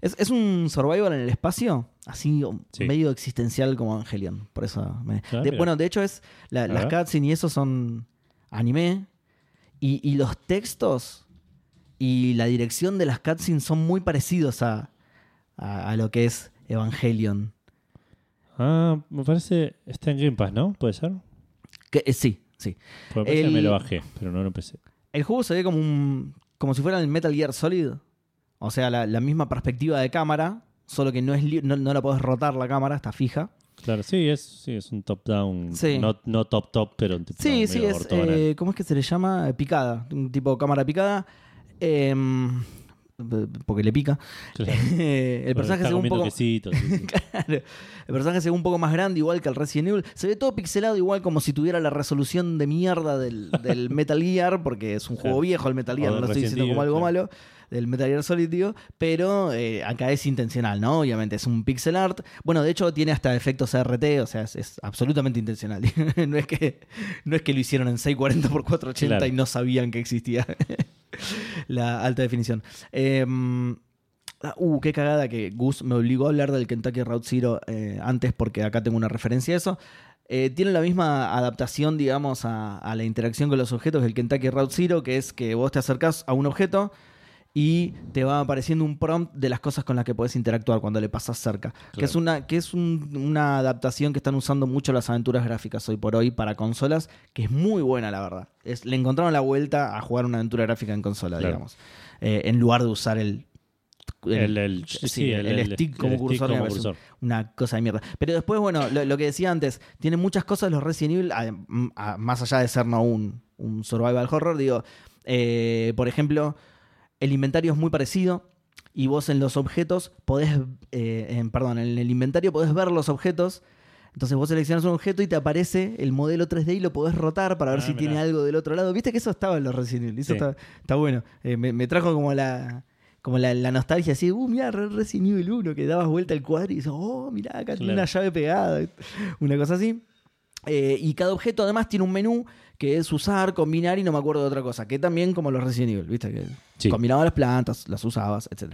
Es, es un survival en el espacio, así Sí. medio existencial como Evangelion. Por eso. me- Ah, de- bueno, de hecho, es la- las cutscenes y eso son anime. Y, y los textos y la dirección de las cutscenes son muy parecidos a, a, a lo que es Evangelion. Ah, me parece. Está en Game Pass, ¿no? ¿Puede ser? Que, eh, sí, sí. El- me lo bajé, pero no lo empecé. El juego se ve como un. como si fuera el Metal Gear Solid. O sea, la, la misma perspectiva de cámara. Solo que no es li- no, no la podés rotar la cámara, está fija. Claro, sí, es, sí, es un top-down. Sí. No, no top-top, pero un tipo Sí, sí, es. eh, ¿Cómo es que se le llama? Eh, Picada. Un tipo de cámara picada. Em, porque le pica. Claro. el personaje se ve un poco. quesitos, sí, sí. Claro. El personaje se ve un poco más grande, igual que el Resident Evil. Se ve todo pixelado, igual como si tuviera la resolución de mierda del, del Metal Gear, porque es un juego Claro. viejo el Metal Gear, no lo estoy diciendo como algo malo. Del Metal Gear Solid, digo. Pero eh, acá es intencional, ¿no? Obviamente es un pixel art. Bueno, de hecho tiene hasta efectos ART, o sea, es, es absolutamente intencional. no, es que, no es que lo hicieron en 640x480 Claro. y no sabían que existía la alta definición. Ah, Uh, qué cagada que Gus me obligó a hablar del Kentucky Route Zero eh, antes porque acá tengo una referencia a eso. Eh, tiene la misma adaptación, digamos, a, a la interacción con los objetos del Kentucky Route Zero, que es que vos te acercás a un objeto y te va apareciendo un prompt de las cosas con las que puedes interactuar cuando le pasas cerca. Que es, una, que es un- una adaptación que están usando mucho las aventuras gráficas hoy por hoy para consolas, que es muy buena, la verdad. Es, le encontraron la vuelta a jugar una aventura gráfica en consola, Claro. digamos. Eh, en lugar de usar el. El, el- sí, stick como cursor, como una cosa de mierda. Pero después, bueno, lo, lo que decía antes, tiene muchas cosas los Resident Evil, a- a- más allá de ser no un, un survival horror, digo, eh, por ejemplo, el inventario es muy parecido y vos en los objetos podés, eh, en- perdón, en el inventario podés ver los objetos. Entonces vos seleccionas un objeto y te aparece el modelo 3D y lo podés rotar para ver Ah, si mirá. tiene algo del otro lado. Viste que eso estaba en los Resident Evil. Eso Sí. está, está bueno. Eh, me, me trajo como la como la, la nostalgia así, uh, mirá, Re- Resident Evil 1, que dabas vuelta al cuadro y dices, oh, mirá, acá tiene una llave pegada. Una cosa así. Eh, y cada objeto además tiene un menú que es usar, combinar y no me acuerdo de otra cosa. Que también como los Resident Evil, ¿viste? Que Sí. combinabas las plantas, las usabas, etc.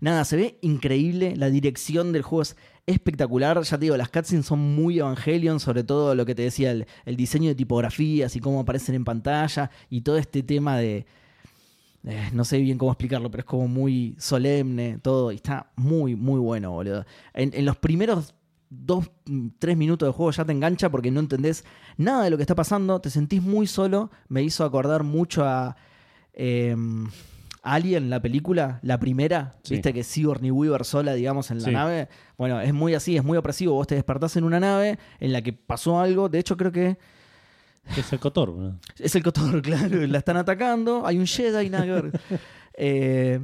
Nada, se ve increíble. La dirección del juego es espectacular. Ya te digo, las cutscenes son muy Evangelion, sobre todo lo que te decía, el, el diseño de tipografías y cómo aparecen en pantalla y todo este tema de. eh, no sé bien cómo explicarlo, pero es como muy solemne todo. Y está muy, muy bueno, boludo. En, en los primeros dos, mm, tres minutos de juego ya te engancha porque no entendés nada de lo que está pasando. Te sentís muy solo. Me hizo acordar mucho a. eh, Alien, la película, la primera, Sí. viste que Sigourney Weaver sola, digamos, en la Sí. nave. Bueno, es muy así, es muy opresivo. Vos te despertás en una nave en la que pasó algo. De hecho, creo que Es el Cotor, es el Cotor, claro. La están atacando. Hay un Jedi, nada que ver. Eh,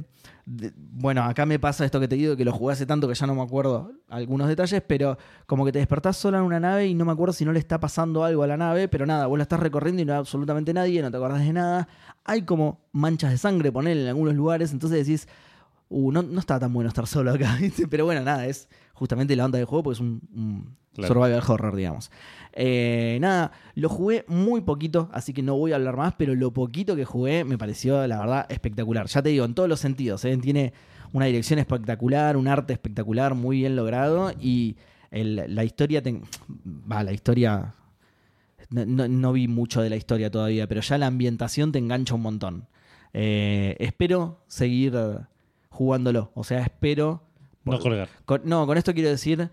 bueno, acá me pasa esto que te digo, que lo jugué hace tanto que ya no me acuerdo algunos detalles, pero como que te despertás sola en una nave y no me acuerdo si no le está pasando algo a la nave, pero nada, vos la estás recorriendo y no hay absolutamente nadie, no te acordás de nada. Hay como manchas de sangre, poner en algunos lugares, entonces decís, uh, no, no está tan bueno estar solo acá. Pero bueno, nada, es justamente la onda del juego porque es un, un Claro. survival horror, digamos. Eh, nada, lo jugué muy poquito, así que no voy a hablar más, pero lo poquito que jugué me pareció, la verdad, espectacular. Ya te digo, en todos los sentidos. ¿eh? Tiene una dirección espectacular, un arte espectacular, muy bien logrado y el- la historia... te- Va, la historia... No, no- no vi mucho de la historia todavía, pero ya la ambientación te engancha un montón. Eh, espero seguir jugándolo. O sea, espero... No colgar. Con- no, con esto quiero decir,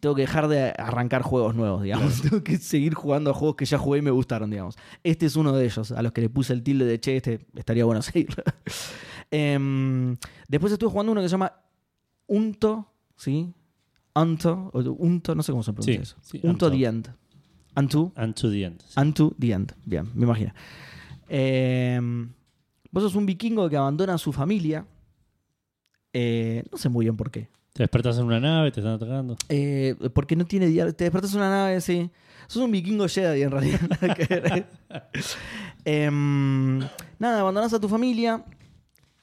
tengo que dejar de arrancar juegos nuevos, digamos. Tengo que seguir jugando a juegos que ya jugué y me gustaron, digamos. Este es uno de ellos, a los que le puse el tilde de che, este estaría bueno seguir. Em, después estuve jugando uno que se llama Unto, ¿sí? Unto, o Unto, no sé cómo se pronuncia Sí, eso. sí, Unto Unto. the End. Unto, And to the end. sí. Unto the End. Bien, me imagino. Em, vos sos un vikingo que abandona a su familia. Eh, no sé muy bien por qué. Te despertás en una nave, te están atacando. Eh, porque no tiene diálogo. Te despertas en una nave, sí. Sos un vikingo Jedi en realidad. Em, nada, abandonás a tu familia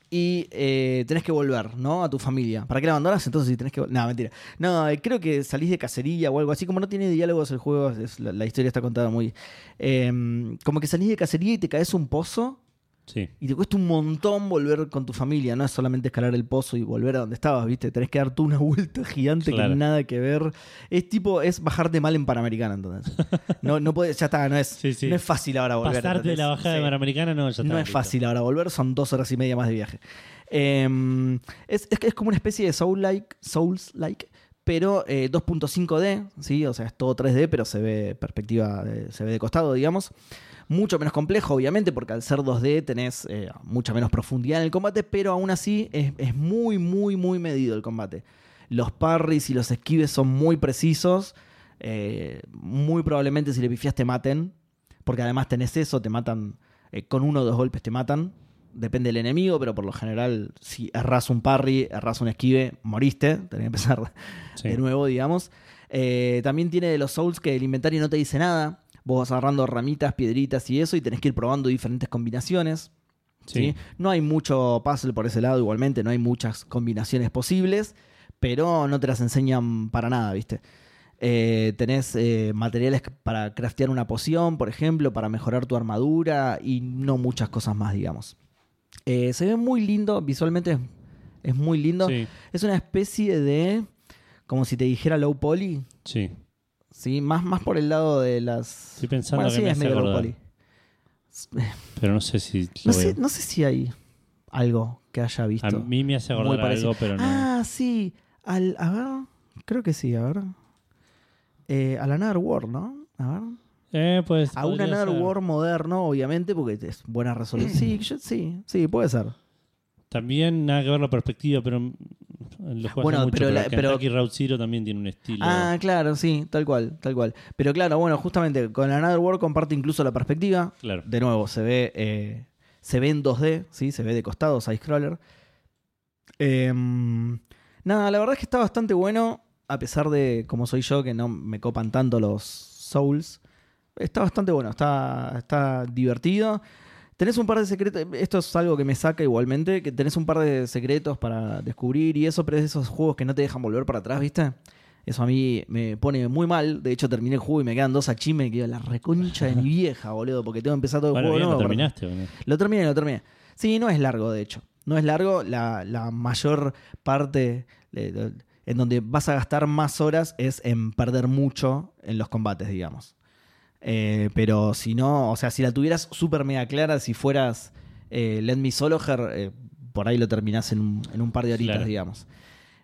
y eh, tenés que volver, ¿no? A tu familia. ¿Para qué la abandonás? Entonces si tenés que... No, mentira. No, eh, creo que salís de cacería o algo así. Como no tiene diálogos el juego, es- la, la historia está contada muy... em, como que salís de cacería y te caes un pozo Sí. y te cuesta un montón volver con tu familia, no es solamente escalar el pozo y volver a donde estabas, ¿viste? Tenés que dar tú una vuelta gigante Claro. que nada que ver. Es tipo, es bajarte mal en Panamericana, entonces. No, no puedes, ya está, no es, Sí, sí. no es fácil ahora volver. Pasarte de la ¿entendés? bajada de. Panamericana no, ya está. No es fácil ahora volver, son dos horas y media más de viaje. Eh, es, es, es como una especie de Soul-like, Souls-like, pero eh, 2.5D, ¿sí? O sea, es todo 3D, pero se ve perspectiva, de- se ve de costado, digamos. Mucho menos complejo, obviamente, porque al ser 2D tenés eh, mucha menos profundidad en el combate, pero aún así es, es muy, muy, muy medido el combate. Los parries y los esquives son muy precisos. eh, muy probablemente si le pifias te maten, porque además tenés eso, te matan eh, con uno o dos golpes, te matan. Depende del enemigo, pero por lo general, si erras un parry, erras un esquive, moriste. Tenés que empezar Sí. de nuevo, digamos. Eh, también tiene de los Souls que el inventario no te dice nada. Vos vas agarrando ramitas, piedritas y eso, y tenés que ir probando diferentes combinaciones. ¿sí? Sí. No hay mucho puzzle por ese lado, igualmente, no hay muchas combinaciones posibles, pero no te las enseñan para nada, ¿viste? Eh, tenés eh, materiales para craftear una poción, por ejemplo, para mejorar tu armadura y no muchas cosas más, digamos. Eh, se ve muy lindo, visualmente es, es muy lindo. Sí. Es una especie de, como si te dijera low poly, Sí. ¿Sí? Más, más por el lado de las... Estoy pensando bueno, que sí, me es medio low. Pero no sé si No sé, no sé si hay... algo que haya visto. A mí me hace acordar algo, pero no. Ah, sí. Al, a ver, creo que sí, a ver. Eh, al Another War, ¿no? A ver. Eh, pues. A un Another ser. War moderno, obviamente, porque es buena resolución. Sí, yo- sí, sí, puede ser. También nada que ver la perspectiva, pero. Lo Bueno, mucho, pero pero, la- pero- Kentucky Route Zero también tiene un estilo. Ah, claro, sí, tal cual, tal cual. Pero claro, bueno, justamente con Another War comparte incluso la perspectiva. claro. De nuevo, se ve, eh, se ve en 2D, ¿sí? Se ve de costado, side-scroller. Em, nada, la verdad es que está bastante bueno, a pesar de, como soy yo, que no me copan tanto los Souls. Está bastante bueno, está, está divertido. Tenés un par de secretos, esto es algo que me saca igualmente, que tenés un par de secretos para descubrir y eso, pero es de esos juegos que no te dejan volver para atrás, ¿viste? Eso a mí me pone muy mal. De hecho, terminé el juego y me quedan dos achimes y quedo la reconcha de mi vieja, boludo, porque tengo que empezar todo el Bueno, juego. bien, de lo nuevo, terminaste. ¿o no? lo terminé, lo terminé. Sí, no es largo, de hecho. No es largo. La, la mayor parte en donde vas a gastar más horas es en perder mucho en los combates, digamos. Eh, pero si no, o sea, si la tuvieras súper mega clara, si fueras eh, Let Me Sologer, eh, por ahí lo terminás en un, en un par de horitas, Claro. digamos.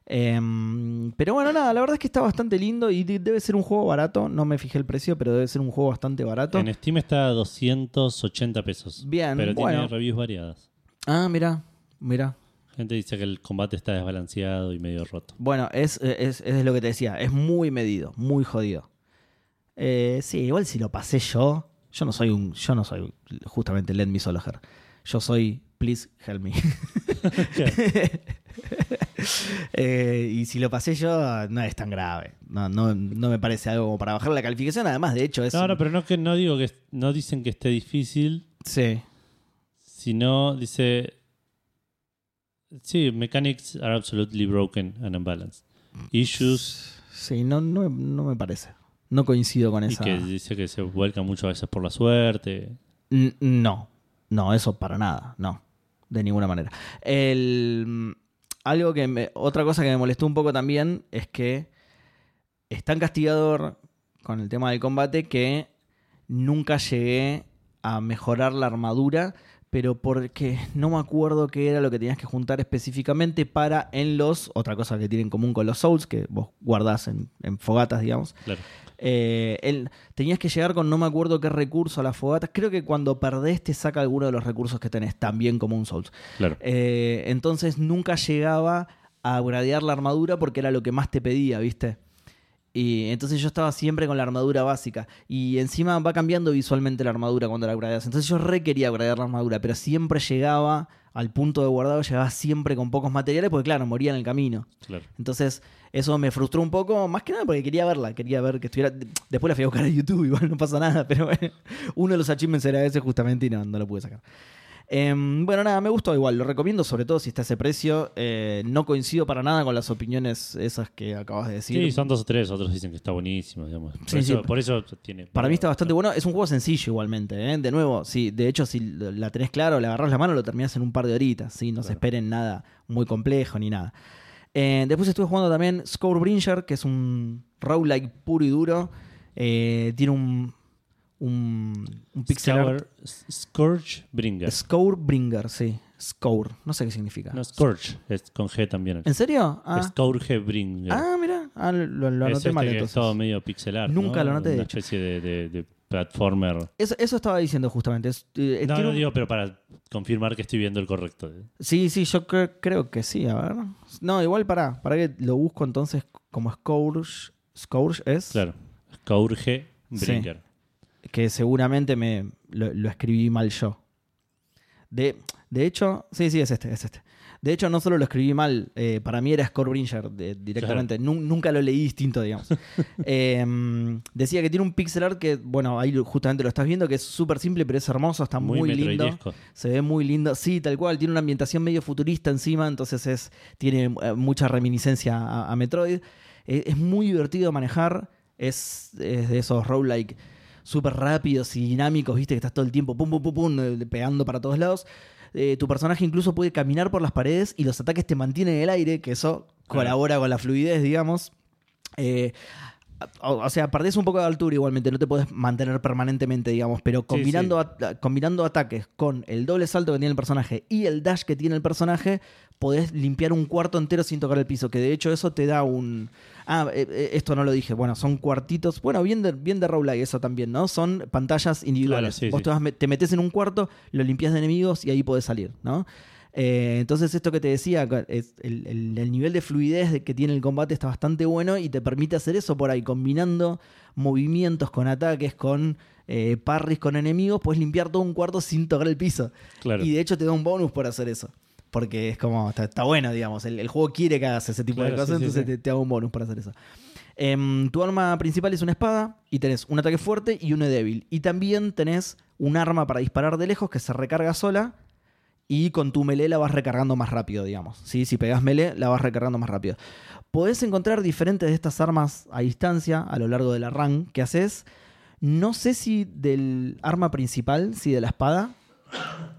Em, pero bueno, nada, la verdad es que está bastante lindo y de- debe ser un juego barato. No me fijé el precio, pero debe ser un juego bastante barato. En Steam está a 280 pesos. Bien, Pero tiene reviews variadas. Ah, mira, mira. Gente dice que el combate está desbalanceado y medio roto. Bueno, es, es, es lo que te decía, es muy medido, muy jodido. Eh, sí, igual si lo pasé yo, yo no soy un, yo no soy justamente Let Me Sologer. Yo soy Please Help Me. Eh, y si lo pasé yo, no es tan grave. No, no, no me parece algo como para bajar la calificación. Además, de hecho, es. No, no, pero no, que, no digo que no dicen que esté difícil, Sí. sino dice. Sí, mechanics are absolutely broken and unbalanced. Issues, Sí, no, no, no me parece. No coincido con y esa. que dice que se vuelca mucho a veces por la suerte. N- No, no, eso para nada, no, de ninguna manera. El, mm, algo que me- otra cosa que me molestó un poco también es que es tan castigador con el tema del combate que nunca llegué a mejorar la armadura, pero porque no me acuerdo qué era lo que tenías que juntar específicamente para en los, otra cosa que tienen en común con los Souls, que vos guardás en, en fogatas, digamos, Claro. eh, el- tenías que llegar con no me acuerdo qué recurso a las fogatas. Creo que cuando perdés te saca alguno de los recursos que tenés, también como un Souls. Claro. Eh, entonces nunca llegaba a gradear la armadura porque era lo que más te pedía, ¿viste? Y entonces yo estaba siempre con la armadura básica. Y encima va cambiando visualmente la armadura cuando la gradeas. Entonces yo re quería gradear la armadura, pero siempre llegaba al punto de guardado, llegaba siempre con pocos materiales porque, claro, moría en el camino. claro. Entonces, eso me frustró un poco, más que nada porque quería verla, quería ver que estuviera. Después la fui a buscar a YouTube, igual no pasa nada, pero bueno, uno de los achievements era ese justamente y no, no lo pude sacar. Em, bueno, nada, me gustó igual, lo recomiendo sobre todo si está a ese precio. Eh, no coincido para nada con las opiniones esas que acabas de decir. Sí, son dos o tres, otros dicen que está buenísimo, digamos. Por, Sí, eso, sí. por eso tiene. Para mí está bastante bueno. Es un juego sencillo igualmente. ¿eh? De nuevo, sí, de hecho, si la tenés claro, le agarrás la mano, lo terminás en un par de horitas. ¿sí? No se Claro. esperen nada muy complejo ni nada. Eh, después estuve jugando también Scorebringer, que es un roguelike puro y duro. Tiene un, un, un pixel art. Scour- S- Scourge Bringer. Scorebringer, sí. Score. No sé qué significa. No, Scourge, es con G también. ¿En serio? Ah, Scourge Bringer. ah mira. Ah, lo, lo es anoté este mal que es entonces. todo medio pixelar. Nunca lo noté, de Una especie de, de- de platformer. Eso, eso estaba diciendo justamente. Es- eh, No, no un- digo, pero para confirmar que estoy viendo el correcto. Sí, sí, yo cre- creo que sí, a ver. No, igual para, para que lo busco entonces como Scourge. Scourge es. Claro. Scourge Sí. Que seguramente me lo, lo escribí mal yo. De, de hecho, sí, sí, es este, es este. De hecho, no solo lo escribí mal, eh, para mí era Scorebringer de- directamente. Nun- nunca lo leí distinto, digamos. Eh, decía que tiene un pixel art que, bueno, ahí justamente lo estás viendo, que es súper simple, pero es hermoso, está muy, Muy, lindo. Se ve muy lindo. Sí, tal cual. Tiene una ambientación medio futurista encima, entonces es, tiene eh, mucha reminiscencia a, a Metroid. Eh, es muy divertido de manejar. Es, es de esos roguelike súper rápidos y dinámicos, viste, que estás todo el tiempo pum, pum, pum, pum, eh, pegando para todos lados. Eh, tu personaje incluso puede caminar por las paredes y los ataques te mantienen en el aire, que eso colabora con la fluidez, digamos. Eh, O, sea, perdés un poco de altura igualmente, no te puedes mantener permanentemente, digamos, pero combinando, combinando ataques con el doble salto que tiene el personaje y el dash que tiene el personaje, podés limpiar un cuarto entero sin tocar el piso, que de hecho eso te da un... Ah, eh, eh, esto no lo dije, bueno, son cuartitos, bueno, bien de, bien de eso también, ¿no? Son pantallas individuales. Claro, sí, Vos. Te, vas- te metes en un cuarto, lo limpias de enemigos y ahí podés salir, ¿no? Eh, entonces esto que te decía, es el, el- el nivel de fluidez de- que tiene el combate está bastante bueno y te permite hacer eso por ahí, combinando movimientos con ataques, con eh, parries con enemigos, puedes limpiar todo un cuarto sin tocar el piso. Claro. Y de hecho te da un bonus por hacer eso. Porque es como, está, está bueno, digamos. El, el juego quiere que hagas ese tipo de cosas, sí, entonces sí. Te, te da un bonus por hacer eso. Em, tu arma principal es una espada y tenés un ataque fuerte y uno débil. Y también tenés un arma para disparar de lejos que se recarga sola y con tu melee la vas recargando más rápido, digamos. ¿sí? Si pegas melee, la vas recargando más rápido. Podés encontrar diferentes de estas armas a distancia a lo largo de la run que haces. No sé si del arma principal, si de la espada.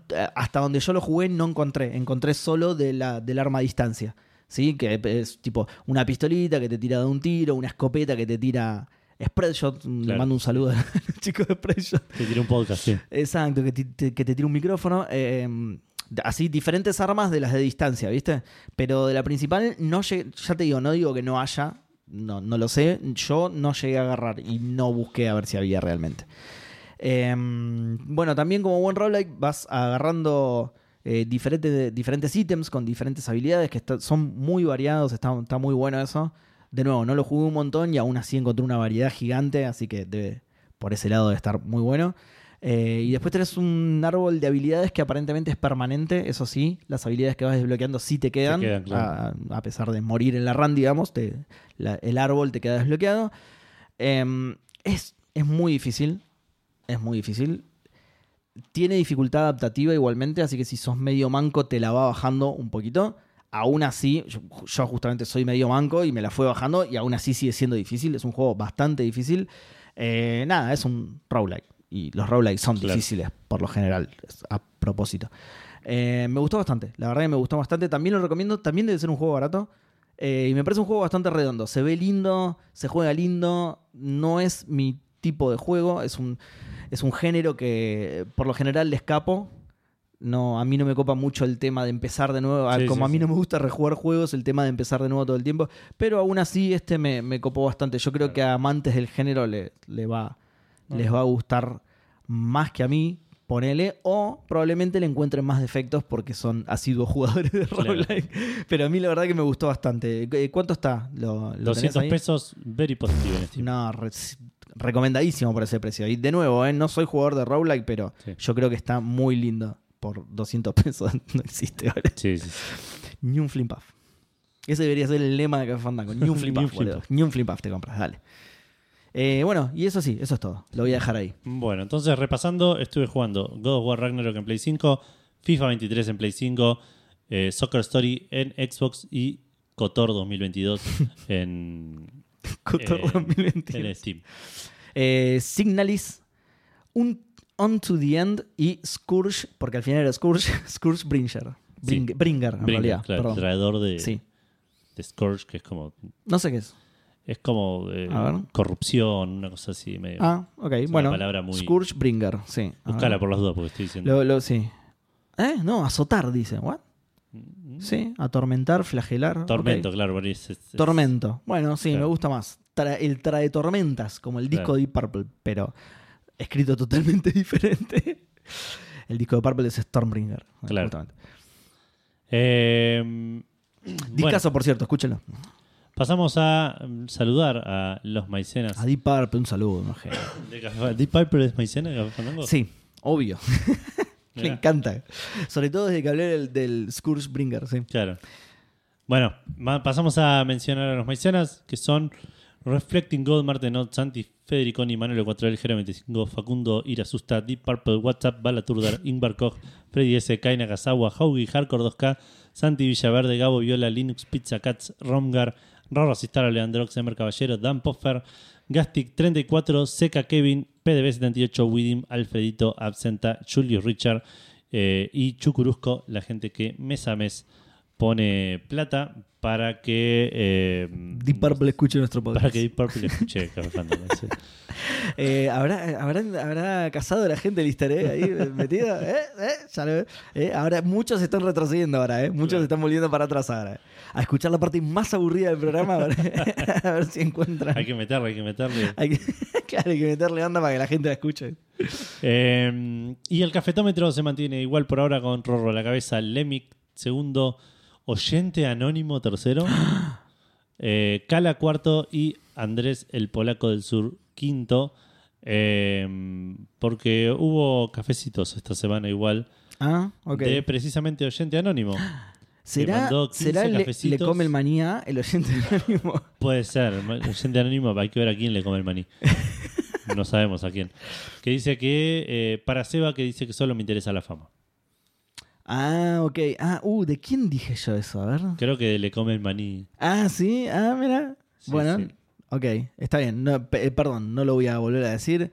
Eh, Hasta donde yo lo jugué no encontré. Encontré solo de la, del arma a distancia. ¿Sí? Que es tipo una pistolita que te tira de un tiro, una escopeta que te tira Spreadshot. Le mando un saludo a los chicos de Spreadshot. Te tiré un podcast, sí. Exacto, que te, que te tire un micrófono. eh, así, diferentes armas de las de distancia, ¿viste? Pero de la principal, no ya te digo, no digo que no haya, no, no lo sé. Yo no llegué a agarrar y no busqué a ver si había realmente. Eh, bueno, también como buen roguelike vas agarrando eh, diferentes, diferentes ítems con diferentes habilidades que son muy variados, está, está muy bueno eso. De nuevo, no lo jugué un montón y aún así encontré una variedad gigante, así que debe, por ese lado debe estar muy bueno. Eh, y después tenés un árbol de habilidades que aparentemente es permanente, eso sí, las habilidades que vas desbloqueando sí te quedan, quedan, claro. a, a pesar de morir en la run, digamos, te- la- el árbol te queda desbloqueado. Eh, es, es muy difícil, es muy difícil. Tiene dificultad adaptativa igualmente, así que si sos medio manco te la va bajando un poquito. Aún así, yo, yo justamente soy medio manco y me la fue bajando y aún así sigue siendo difícil. Es un juego bastante difícil. Eh, nada, es un roguelike. Y los roguelikes son Claro. difíciles por lo general, a propósito. Eh, me gustó bastante, la verdad que me gustó bastante. También lo recomiendo, también debe ser un juego barato. Eh, y me parece un juego bastante redondo. Se ve lindo, se juega lindo. No es mi tipo de juego. Es un, es un género que por lo general le escapo. No, a mí no me copa mucho el tema de empezar de nuevo. Sí, Como sí, a mí sí. no me gusta rejugar juegos, el tema de empezar de nuevo todo el tiempo. Pero aún así, este me, me copó bastante. Yo creo que a amantes del género le, le va, les va a gustar más que a mí. Ponele, o probablemente le encuentren más defectos porque son asiduos jugadores de Claro. roguelike. Pero a mí la verdad que me gustó bastante. Eh, ¿Cuánto está? ¿Lo, lo tenés 200 ahí? pesos, very positive en Steam. No, re- recomendadísimo por ese precio. Y de nuevo, ¿eh? no soy jugador de roguelike, pero Sí. yo creo que está muy lindo. Por 200 pesos no existe ahora. Sí, sí. Ni un flimpaf. Ese debería ser el lema de Café Fandango. Ni un flimpaf. Ni un flimpaf te compras, dale. Eh, bueno, y eso sí, eso es todo. Lo voy a dejar ahí. Bueno, entonces repasando, estuve jugando God of War Ragnarok en Play 5, FIFA 23 en Play 5, eh, Soccer Story en Xbox y KOTOR 2022 en, Cotor eh, 2022. en Steam. Eh, Signalis, un On to the End y Scourge, porque al final era Scourge, Scourge Bringer. Sí. Bringer, en Bringer, realidad. claro, el perdón. traidor de, Sí. de Scourge, que es como No sé qué es. Es como eh, A ver. corrupción, una cosa así medio. Ah, ok. una bueno, palabra muy- Scourge Bringer, sí. A Buscala ver. por las dudas porque estoy diciendo. Lo, lo- sí. ¿Eh? No, azotar, dice. ¿What? Sí, atormentar, flagelar. Tormento, ok. claro, por ahí es- es- es- Tormento. Bueno, sí, Claro. me gusta más. Tra- el trae tormentas, como el disco Claro. de Deep Purple, pero escrito totalmente diferente. El disco de Purple es Stormbringer. Claro. justamente. Eh, bueno, Discaso, por cierto, escúchenlo. Pasamos a mm, saludar a los maicenas A Deep Purple, un saludo. no, genio. de Café Fandango. ¿Deep Piper es maicena Café Fandango? Sí, obvio. Me Mirá. encanta. Sobre todo desde que hablé del, del Scourge Bringer, sí. Claro. Bueno, ma- pasamos a mencionar a los maicenas, que son Reflecting God, Martenot, Santi, Federiconi, Manuel 4L, Gero 25, Facundo, Irasusta, Deep Purple, WhatsApp, Balaturdar, Ingvar Koch, Freddy S, Kai Nagasawa, Haugi, Hardcore 2K, Santi Villaverde, Gabo Viola, Linux, Pizza Cats, Romgar, Rorro Asistara, Leandrox, Emer Caballero, Dan Poffer, Gastic 34, Seca Kevin, PDB 78, Widim, Alfredito, Absenta, Julius Richard eh, y Chucurusco, la gente que mes a mes pone plata para que. eh, Deep Purple escuche nuestro podcast. Para que Deep Purple escuche sí. Eh, ¿habrá, habrá, ¿Habrá casado la gente el easter egg ahí metida? ¿Eh? ¿Eh? Ya lo- eh, Ahora muchos se están retrocediendo ahora, ¿eh? Muchos Claro. se están volviendo para atrás ahora. A escuchar la parte más aburrida del programa a ver, a ver si encuentran. Hay que meterle, hay que meterle. Hay que- claro, hay que meterle onda para que la gente la escuche. Eh, y el cafetómetro se mantiene igual por ahora con Rorro a la cabeza, Lemic segundo, Oyente Anónimo tercero, eh, Cala cuarto y Andrés el Polaco del Sur quinto. eh, porque hubo cafecitos esta semana igual Ah, ok. de precisamente Oyente Anónimo. ¿Será, mandó 15 ¿será le, le come el manía el oyente anónimo? Puede ser, Oyente Anónimo, hay que ver a quién le come el maní. No sabemos a quién. Que dice que, eh, para Seba, que dice que solo me interesa la fama. Ah, ok. Ah, uh, ¿de quién dije yo eso? A ver. Creo que le come el maní. Ah, sí. Ah, mira. Sí, bueno, sí. ok. Está bien. No, eh, perdón, no lo voy a volver a decir.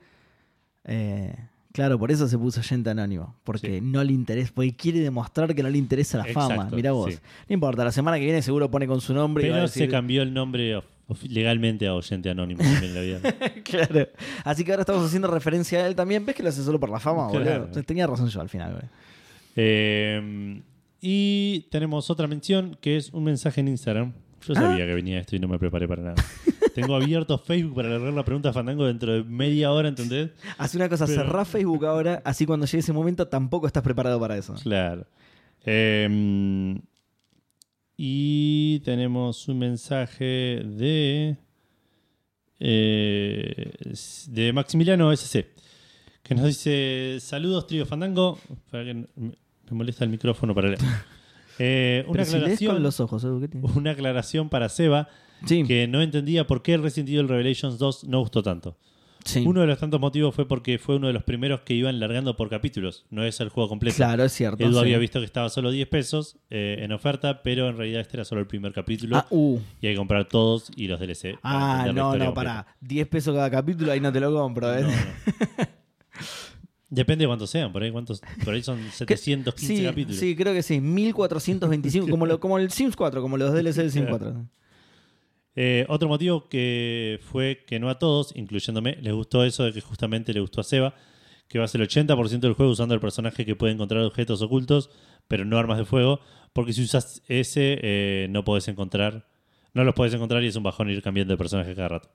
Eh, claro, por eso se puso oyente anónimo. Porque Sí. no le interesa, porque quiere demostrar que no le interesa la fama. Mira vos. sí. No importa, la semana que viene seguro pone con su nombre y va a Pero decir- se cambió el nombre legalmente a Oyente Anónimo también la vida. claro. Así que ahora estamos haciendo referencia a él también. ¿Ves que lo hace solo por la fama, Claro. boludo? Tenía razón yo al final, güey. Eh, y tenemos otra mención que es un mensaje en Instagram. Yo Ah. sabía que venía esto y no me preparé para nada. Tengo abierto Facebook para leer la pregunta a Fandango dentro de media hora, ¿entendés? Hace una cosa, Pero- cerrá Facebook ahora, así cuando llegue ese momento tampoco estás preparado para eso. Claro. Eh, y tenemos un mensaje de. eh, de Maximiliano SC. Que nos dice: Saludos, trío Fandango. Me molesta el micrófono para leer. Eh, una, Pero si con los ojos, Edu, ¿qué tiene? una aclaración para Seba Sí, que no entendía por qué Resident Evil Revelations 2 no gustó tanto. sí. Uno de los tantos motivos fue porque fue uno de los primeros que iban largando por capítulos. No es el juego completo. Claro, es cierto. Edu sí. había visto que estaba solo 10 pesos eh, en oferta, pero en realidad este era solo el primer capítulo Ah, uh. y hay que comprar todos y los DLC. Ah, no, no, pará. 10 pesos cada capítulo, ahí no te lo compro, ¿eh? No, no. Depende de cuántos sean, por ahí, cuántos, por ahí son 715 Sí, capítulos. sí, creo que sí. 1425, como, lo, como el Sims 4, como los DLC del Sims 4. Eh, otro motivo que fue que no a todos, incluyéndome, les gustó eso de que justamente le gustó a Seba, que va a ser el 80% del juego usando el personaje que puede encontrar objetos ocultos, pero no armas de fuego, porque si usas ese eh, no podés encontrar, no los podés encontrar y es un bajón ir cambiando de personaje cada rato.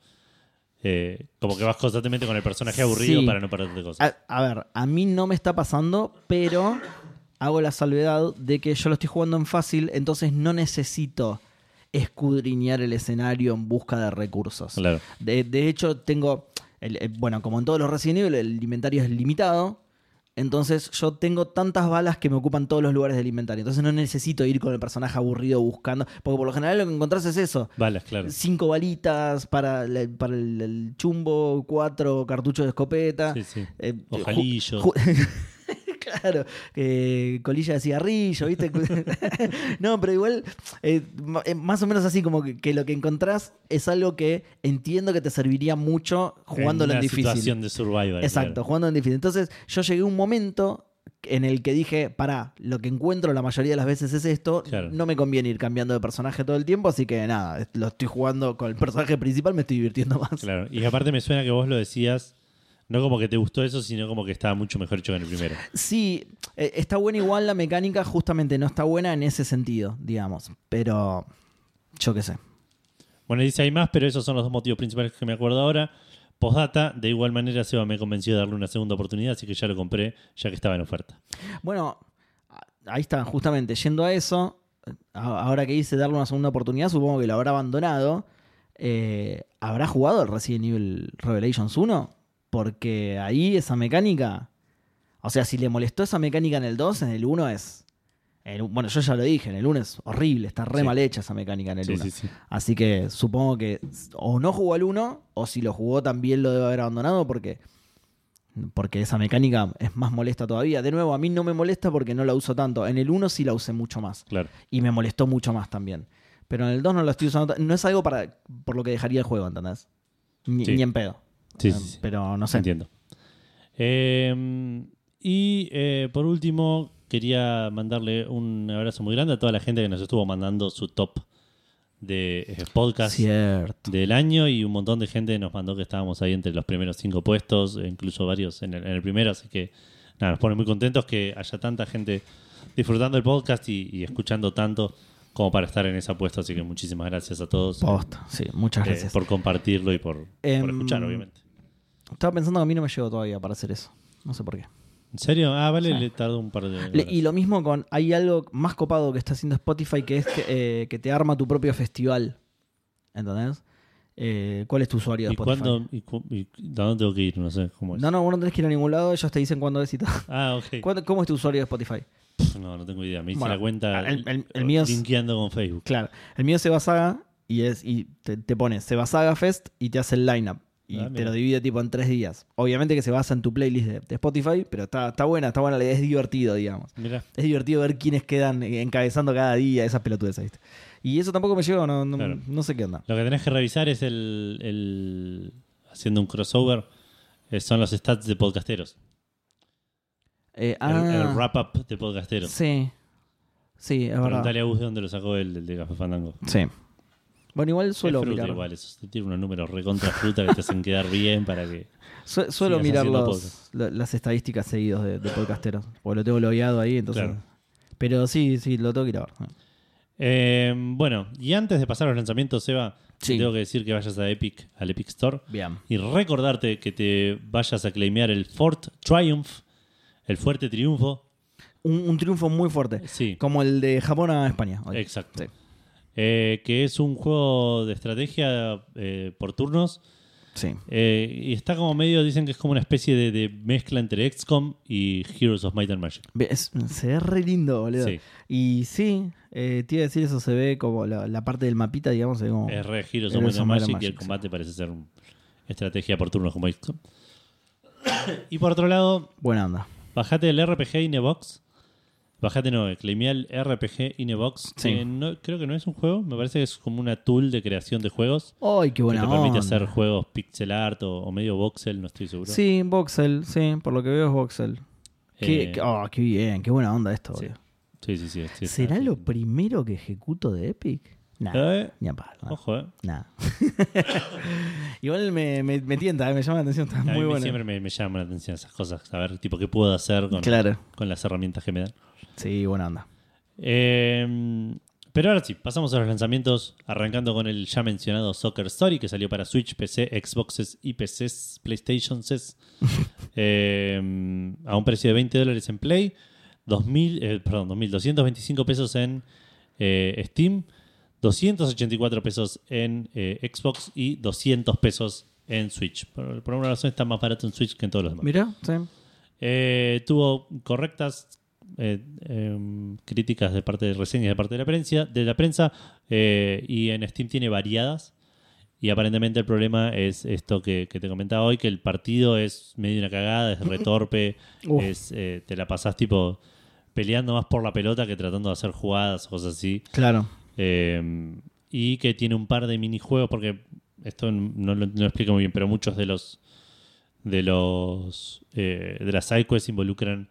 Eh, como que vas constantemente con el personaje aburrido Sí. para no perderte cosas. A, a ver, a mí no me está pasando, pero hago la salvedad de que yo lo estoy jugando en fácil, entonces no necesito escudriñar el escenario en busca de recursos. Claro. De, de hecho, tengo, el- el- bueno, como en todos los Resident Evil, el inventario es limitado. Entonces yo tengo tantas balas que me ocupan todos los lugares del inventario. Entonces no necesito ir con el personaje aburrido buscando. Porque por lo general lo que encontrás es eso. Balas, claro. Cinco balitas para, para el, el chumbo, cuatro cartuchos de escopeta. Sí, sí. eh, Ojalillo. claro, eh, colilla de cigarrillo, ¿viste? no, pero igual, eh, eh, más o menos así, como que, que lo que encontrás es algo que entiendo que te serviría mucho jugándolo en, una difícil. situación de survival. Exacto, claro. jugando en difícil. Entonces, yo llegué a un momento en el que dije, pará, lo que encuentro la mayoría de las veces es esto, Claro. no me conviene ir cambiando de personaje todo el tiempo, así que nada, lo estoy jugando con el personaje principal, me estoy divirtiendo más. Claro. Y aparte me suena que vos lo decías, no como que te gustó eso, sino como que estaba mucho mejor hecho que en el primero. Sí, eh, está buena igual la mecánica, justamente no está buena en ese sentido, digamos, pero yo qué sé. Bueno, dice hay más, pero esos son los dos motivos principales que me acuerdo ahora. Postdata, de igual manera Seba me convenció de darle una segunda oportunidad, así que ya lo compré, ya que estaba en oferta. Bueno, ahí está, justamente yendo a eso, ahora que hice darle una segunda oportunidad, supongo que lo habrá abandonado. Eh, ¿Habrá jugado el Resident Evil Revelations 1? Porque ahí esa mecánica. O sea, si le molestó esa mecánica en el 2, en el 1 es. el- bueno, yo ya lo dije, en el 1 es horrible, está re Sí. mal hecha esa mecánica en el Sí, 1. sí, sí. Así que supongo que o no jugó al 1, o si lo jugó también lo debe haber abandonado porque, porque esa mecánica es más molesta todavía. De nuevo, a mí no me molesta porque no la uso tanto. En el 1 sí la usé mucho más. Claro. Y me molestó mucho más también. Pero en el 2 no la estoy usando. No es algo para por lo que dejaría el juego, ¿entendés? Ni en pedo. Sí, Eh, sí, sí. Pero no sé. Entiendo. Eh, y eh, por último, quería mandarle un abrazo muy grande a toda la gente que nos estuvo mandando su top de eh, podcast Cierto. del año y un montón de gente nos mandó que estábamos ahí entre los primeros cinco puestos, e incluso varios en el, en el primero, así que nada, nos pone muy contentos que haya tanta gente disfrutando el podcast y, y escuchando tanto como para estar en esa puesto, así que muchísimas gracias a todos Posta, sí, muchas eh, gracias. por compartirlo y por, por Em, escuchar, obviamente. Estaba pensando que a mí no me llegó todavía para hacer eso. No sé por qué. ¿En serio? Ah, vale, Sí. le tardó un par de Le- horas. y lo mismo con. Hay algo más copado que está haciendo Spotify que es que, eh, que te arma tu propio festival. ¿Entendés? Eh, ¿Cuál es tu usuario de ¿Y Spotify? cuándo? Y, y dónde tengo que ir? No sé cómo es. No, no, vos no tenés que ir a ningún lado, ellos te dicen cuándo es y todo. Ah, ok. ¿Cuándo- ¿Cómo es tu usuario de Spotify? Pff, No, no tengo idea. Me hice Bueno, la cuenta el- el- el mío linkeando con Facebook. Claro. El mío es Seba Saga y, es, y te, te pone Seba Saga Fest y te hace el lineup. Y Ah, te lo divide tipo en tres días. Obviamente que se basa en tu playlist de, de Spotify, pero está, está buena, está buena, la idea, es divertido, digamos. Es divertido ver quiénes quedan encabezando cada día esas pelotudes, ¿viste? Y eso tampoco me llegó, no, no, Claro. no sé qué onda. lo que tenés que revisar es el, el- haciendo un crossover, eh, son los stats de podcasteros. Eh, El, ah, el wrap-up de podcasteros. Sí. Sí, es verdad. Preguntale a Gus de dónde lo sacó el, el de Café Fandango. Sí. Bueno, igual suelo es fruta mirar. igual, eso. Tiene unos números recontra fruta que te hacen quedar bien para que... su- suelo mirar los- la- las estadísticas seguidos de, de podcasteros. Porque lo tengo logueado ahí, entonces. Claro. Pero sí, sí, lo tengo que ir a ver. Eh, bueno, y antes de pasar a los lanzamientos, Seba, Sí. te tengo que decir que vayas a Epic, al Epic Store, Bien. y recordarte que te vayas a claimear el Fort Triumph, el fuerte triunfo. Un, un triunfo muy fuerte. Sí, Como el de Japón a España. hoy. exacto. Sí. Eh, que es un juego de estrategia eh, por turnos. Sí. eh, y está como medio, dicen que es como una especie de, de mezcla entre XCOM y Heroes of Might and Magic. Es- se ve re lindo, boludo. Sí, Y sí, eh, te iba a decir eso, se ve como la, la parte del mapita, digamos, se ve como... es re Heroes of Heroes Might of and Might and Magic y el combate parece ser un- estrategia por turnos como XCOM. y por otro lado, Buena onda. Bajate el RPG Inebox. Bajate, no, claimé RPG Inebox. Sí. Que no, creo que no es un juego. Me parece que es como una tool de creación de juegos. ¡Ay, qué Que buena te permite onda! hacer juegos pixel art o, o medio voxel, no estoy seguro. Sí, Voxel, sí, por lo que veo es Voxel. Qué, Eh, qué- oh, qué bien, qué buena onda esto, sí. sí, sí, sí, sí, ¿Será lo primero que ejecuto de Epic? Nah, Eh, ni a palo. nah. Ojo, eh. Nah. Igual me, me, me tienta, eh, me llama la atención, está A muy bueno. siempre me, me llaman la atención esas cosas. Saber, tipo, qué puedo hacer con, Claro, con las herramientas que me dan. Sí, buena onda. Eh, pero ahora sí, pasamos a los lanzamientos, arrancando con el ya mencionado Soccer Story, que salió para Switch, PC, Xboxes y PCs, PlayStation eh, a un precio de 20 dólares en Play, 2000, eh, perdón, 2.225 pesos en eh, Steam, 284 pesos en eh, Xbox y 200 pesos en Switch. Por, por alguna razón está más barato en Switch que en todos los demás. Mira, sí. Eh, tuvo correctas eh, em, críticas de parte de reseñas de parte de la prensa, de la prensa eh, y en Steam tiene variadas. Y aparentemente el problema es esto que, que te comentaba hoy, que el partido es medio una cagada, es retorpe, es, eh, te la pasás tipo peleando más por la pelota que tratando de hacer jugadas o cosas así. Claro. Eh, y que tiene un par de minijuegos, porque esto no lo, no lo explico muy bien, pero muchos de los de los eh, de las sidequests involucran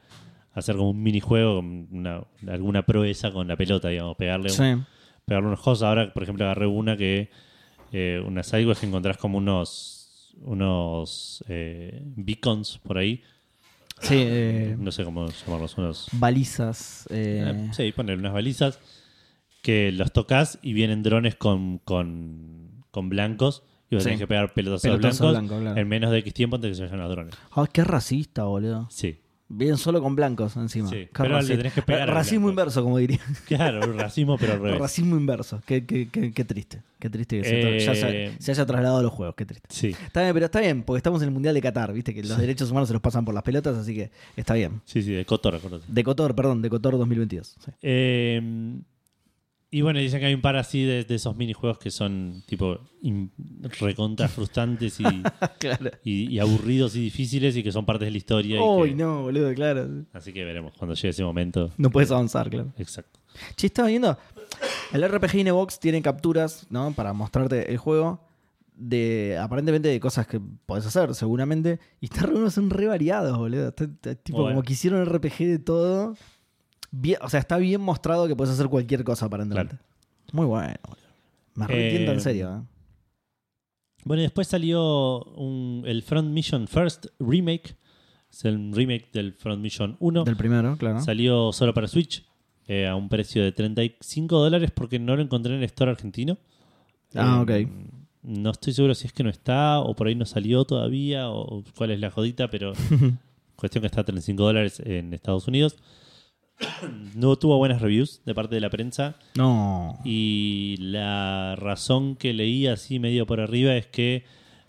hacer como un minijuego, una, alguna proeza con la pelota, digamos, pegarle, un- Sí. pegarle unas cosas. Ahora, por ejemplo, agarré una que eh, una sidequest que encontrás como unos unos eh, beacons por ahí, Sí, eh, no sé cómo llamarlos, unos balizas. eh, Ah, sí, poner unas balizas que los tocas y vienen drones con, con, con blancos y vos Sí. tenés que pegar pelotas a los Pelotazo blancos blanco, claro. en menos de X tiempo antes de que se vayan los drones. Ah, qué racista, boludo. Sí, Bien solo con blancos encima. Sí, pero le tenés que pegar Racismo inverso, como diría. claro, racismo pero al revés. Racismo inverso. Qué, qué, qué, qué triste. Qué triste que Eh, se haya trasladado a los juegos. Qué triste. Sí, Está bien, pero está bien, porque estamos en el Mundial de Qatar, viste que los derechos humanos se los pasan por las pelotas, así que está bien. sí, sí, de Cotor, acordate. De Cotor, perdón, de Cotor 2022. sí. Eh, y bueno, dicen que hay un par así de, de esos minijuegos que son tipo in- recontra frustrantes y, claro. y- y aburridos y difíciles y que son partes de la historia. Uy, no, boludo, claro. Así que veremos cuando llegue ese momento. No puedes avanzar, claro. Exacto. Che, estaba viendo. El RPG Inebox tiene capturas, ¿no? Para mostrarte el juego. De aparentemente de cosas que podés hacer, seguramente. Y está re, son re variados, boludo. Está- está- tipo, Bueno. como que hicieron RPG de todo. Bien- o sea, está bien mostrado que puedes hacer cualquier cosa aparentemente. Muy bueno. Me arrepiento Eh, en serio. ¿eh? Bueno, y después salió un- el Front Mission First Remake. Es el remake del Front Mission 1. Del primero, claro. Salió solo para Switch eh, a un precio de 35 dólares porque no lo encontré en el store argentino. Ah, Eh, ok. No estoy seguro si es que no está o por ahí no salió todavía o cuál es la jodita, pero cuestión que está a 35 dólares en Estados Unidos. No tuvo buenas reviews de parte de la prensa No. y la razón que leí así medio por arriba es que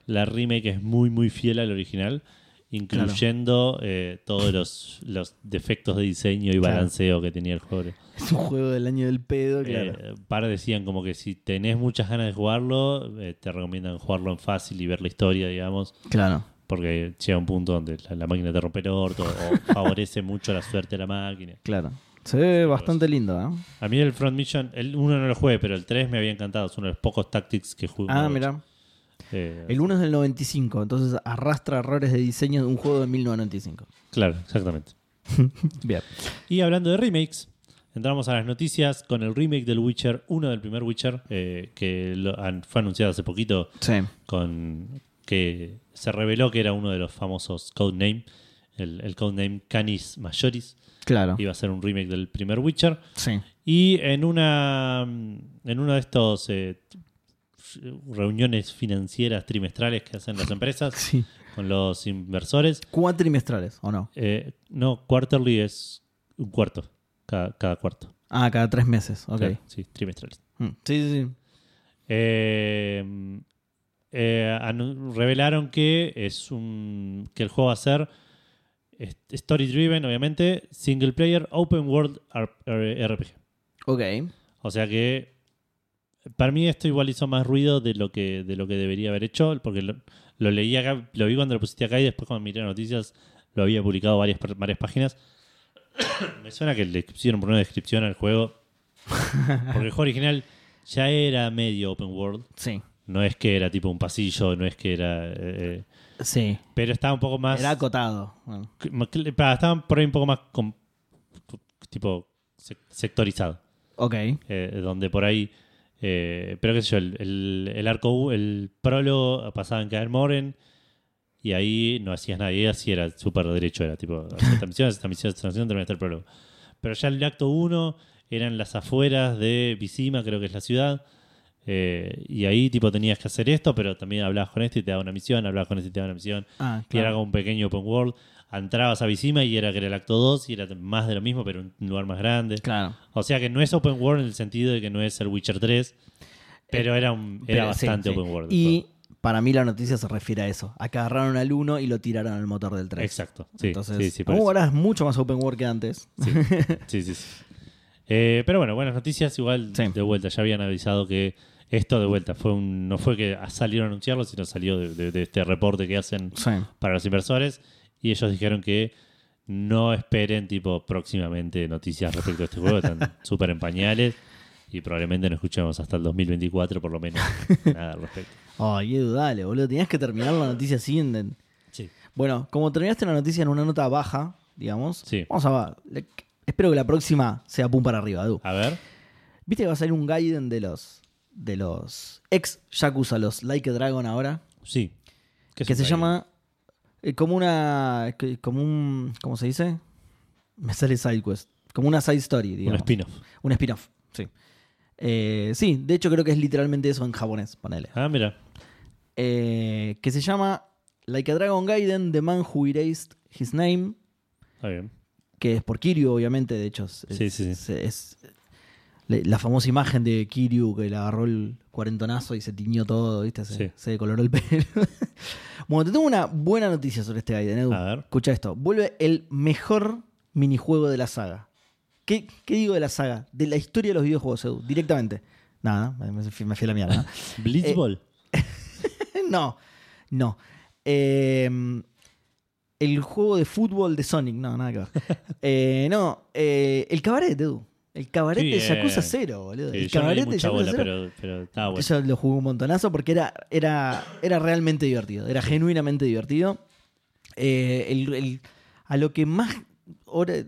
la remake es muy muy fiel al original, incluyendo eh, todos los, los defectos de diseño y Claro. balanceo que tenía el juego. Es un juego del año del pedo, claro. Eh, par decían como que si tenés muchas ganas de jugarlo, eh, te recomiendan jugarlo en fácil y ver la historia, digamos, claro. Porque llega un punto donde la, la máquina te rompe el orto o favorece mucho la suerte de la máquina. Claro. Se ve bastante lindo, ¿eh? A mí el Front Mission, el 1 no lo jugué, pero el 3 me había encantado. Es uno de los pocos tactics que jugué. Ah, mira. Eh, El 1 es del 95, entonces arrastra errores de diseño de un juego de 1995. Claro, exactamente. Bien. Y hablando de remakes, entramos a las noticias con el remake del Witcher 1 del primer Witcher, eh, que lo fue anunciado hace poquito Sí. con que se reveló que era uno de los famosos codename, el, el codename Canis Majoris. Claro. Iba a ser un remake del primer Witcher. Sí. Y en una en uno de estos eh, reuniones financieras trimestrales que hacen las empresas Sí. con los inversores, Cuatrimestrales, ¿o no? eh, no, quarterly es un cuarto, cada, cada cuarto. Ah, cada tres meses. Ok. Claro, sí, trimestrales. Mm, Sí, sí, sí. Eh, eh, revelaron que es un que el juego va a ser story driven, obviamente, single player, open world RPG. Ok. O sea que para mí esto igual hizo más ruido de lo que de lo que debería haber hecho, porque lo, lo leí acá, lo vi cuando lo pusiste acá y después cuando miré las noticias lo había publicado varias varias páginas. Me suena que le pusieron por una descripción al juego, porque el juego original ya era medio open world. Sí. No es que era tipo un pasillo, no es que era. eh, eh, Sí. pero estaba un poco más. Era acotado. Bueno. pa- Estaba por ahí un poco más. tipo. sec- sectorizado. Ok. eh, donde por ahí. eh, pero qué sé yo, el, el, el arco. U- El prólogo pasaba en Kaer Moren. Y ahí no hacías nada. Y así era súper derecho. Era tipo. Esta misión, esta misión, esta misión, terminaste el prólogo. Pero ya el acto 1 eran las afueras de Visima, creo que es la ciudad. Eh, y ahí tipo tenías que hacer esto, pero también hablabas con este y te daba una misión, hablabas con este y te daba una misión. Ah, Y era claro. como un pequeño open world. Entrabas a Visima y era que era el acto 2 y era más de lo mismo, pero un lugar más grande. Claro. O sea que no es open world en el sentido de que no es el Witcher 3, pero era, un, era Pero sí, bastante sí. open world. Y para mí la noticia se refiere a eso. A que agarraron al 1 y lo tiraron al motor del 3. Exacto. Sí, Entonces, sí, ahora es mucho más open world que antes. Sí, sí, sí. Eh, pero bueno, buenas noticias. Igual Sí. de vuelta, ya habían avisado que esto de vuelta fue un, no fue que salieron a anunciarlo, sino salió de, de- de este reporte que hacen Sí. para los inversores. Y ellos dijeron que no esperen, tipo, próximamente noticias respecto a este juego. Están súper en pañales. Y probablemente no escuchemos hasta el 2024, por lo menos, nada al respecto. Ay, Edu, dale, boludo. Tenías que terminar la noticia así. en- Sí. Bueno, como terminaste la noticia en una nota baja, digamos, Sí. vamos a le- Espero que la próxima sea pum para arriba, Edu. A ver. ¿Viste que va a salir un Gaiden de los de los ex Yakuza, los Like a Dragon ahora? Sí. ¿Qué es Que un se llama eh, como una como un ¿cómo se dice? Me sale side quest, como una side story, Un digamos. spin-off. Un spin-off, sí. Eh, sí, de hecho creo que es literalmente eso en japonés, ponele. Ah, mira. Eh, que se llama Like a Dragon Gaiden, The Man Who Erased His Name, Está bien. que es por Kiryu, obviamente, de hecho. Es, Sí, sí, sí. es- la famosa imagen de Kiryu que le agarró el cuarentonazo y se tiñó todo, ¿viste? Se, Sí. se decoloró el pelo. bueno, te tengo una buena noticia sobre este Gaiden, Edu. A ver. Escucha esto. Vuelve el mejor minijuego de la saga. ¿Qué, qué digo de la saga? De la historia de los videojuegos, Edu, directamente. Nada, me, me fui a la mierda. ¿no? Blitzball. no, no. Eh, el juego de fútbol de Sonic, no, nada que ver. Eh, no, eh, el cabaret, Edu. El cabaret Sí, de Yakuza eh, 0, boludo. Sí, el no cabaret de Yakuza bola, 0. pero, pero estaba bueno. Yo lo jugué un montonazo porque era, era, era realmente divertido. Era genuinamente divertido. Eh, el- el- a lo que más. hora-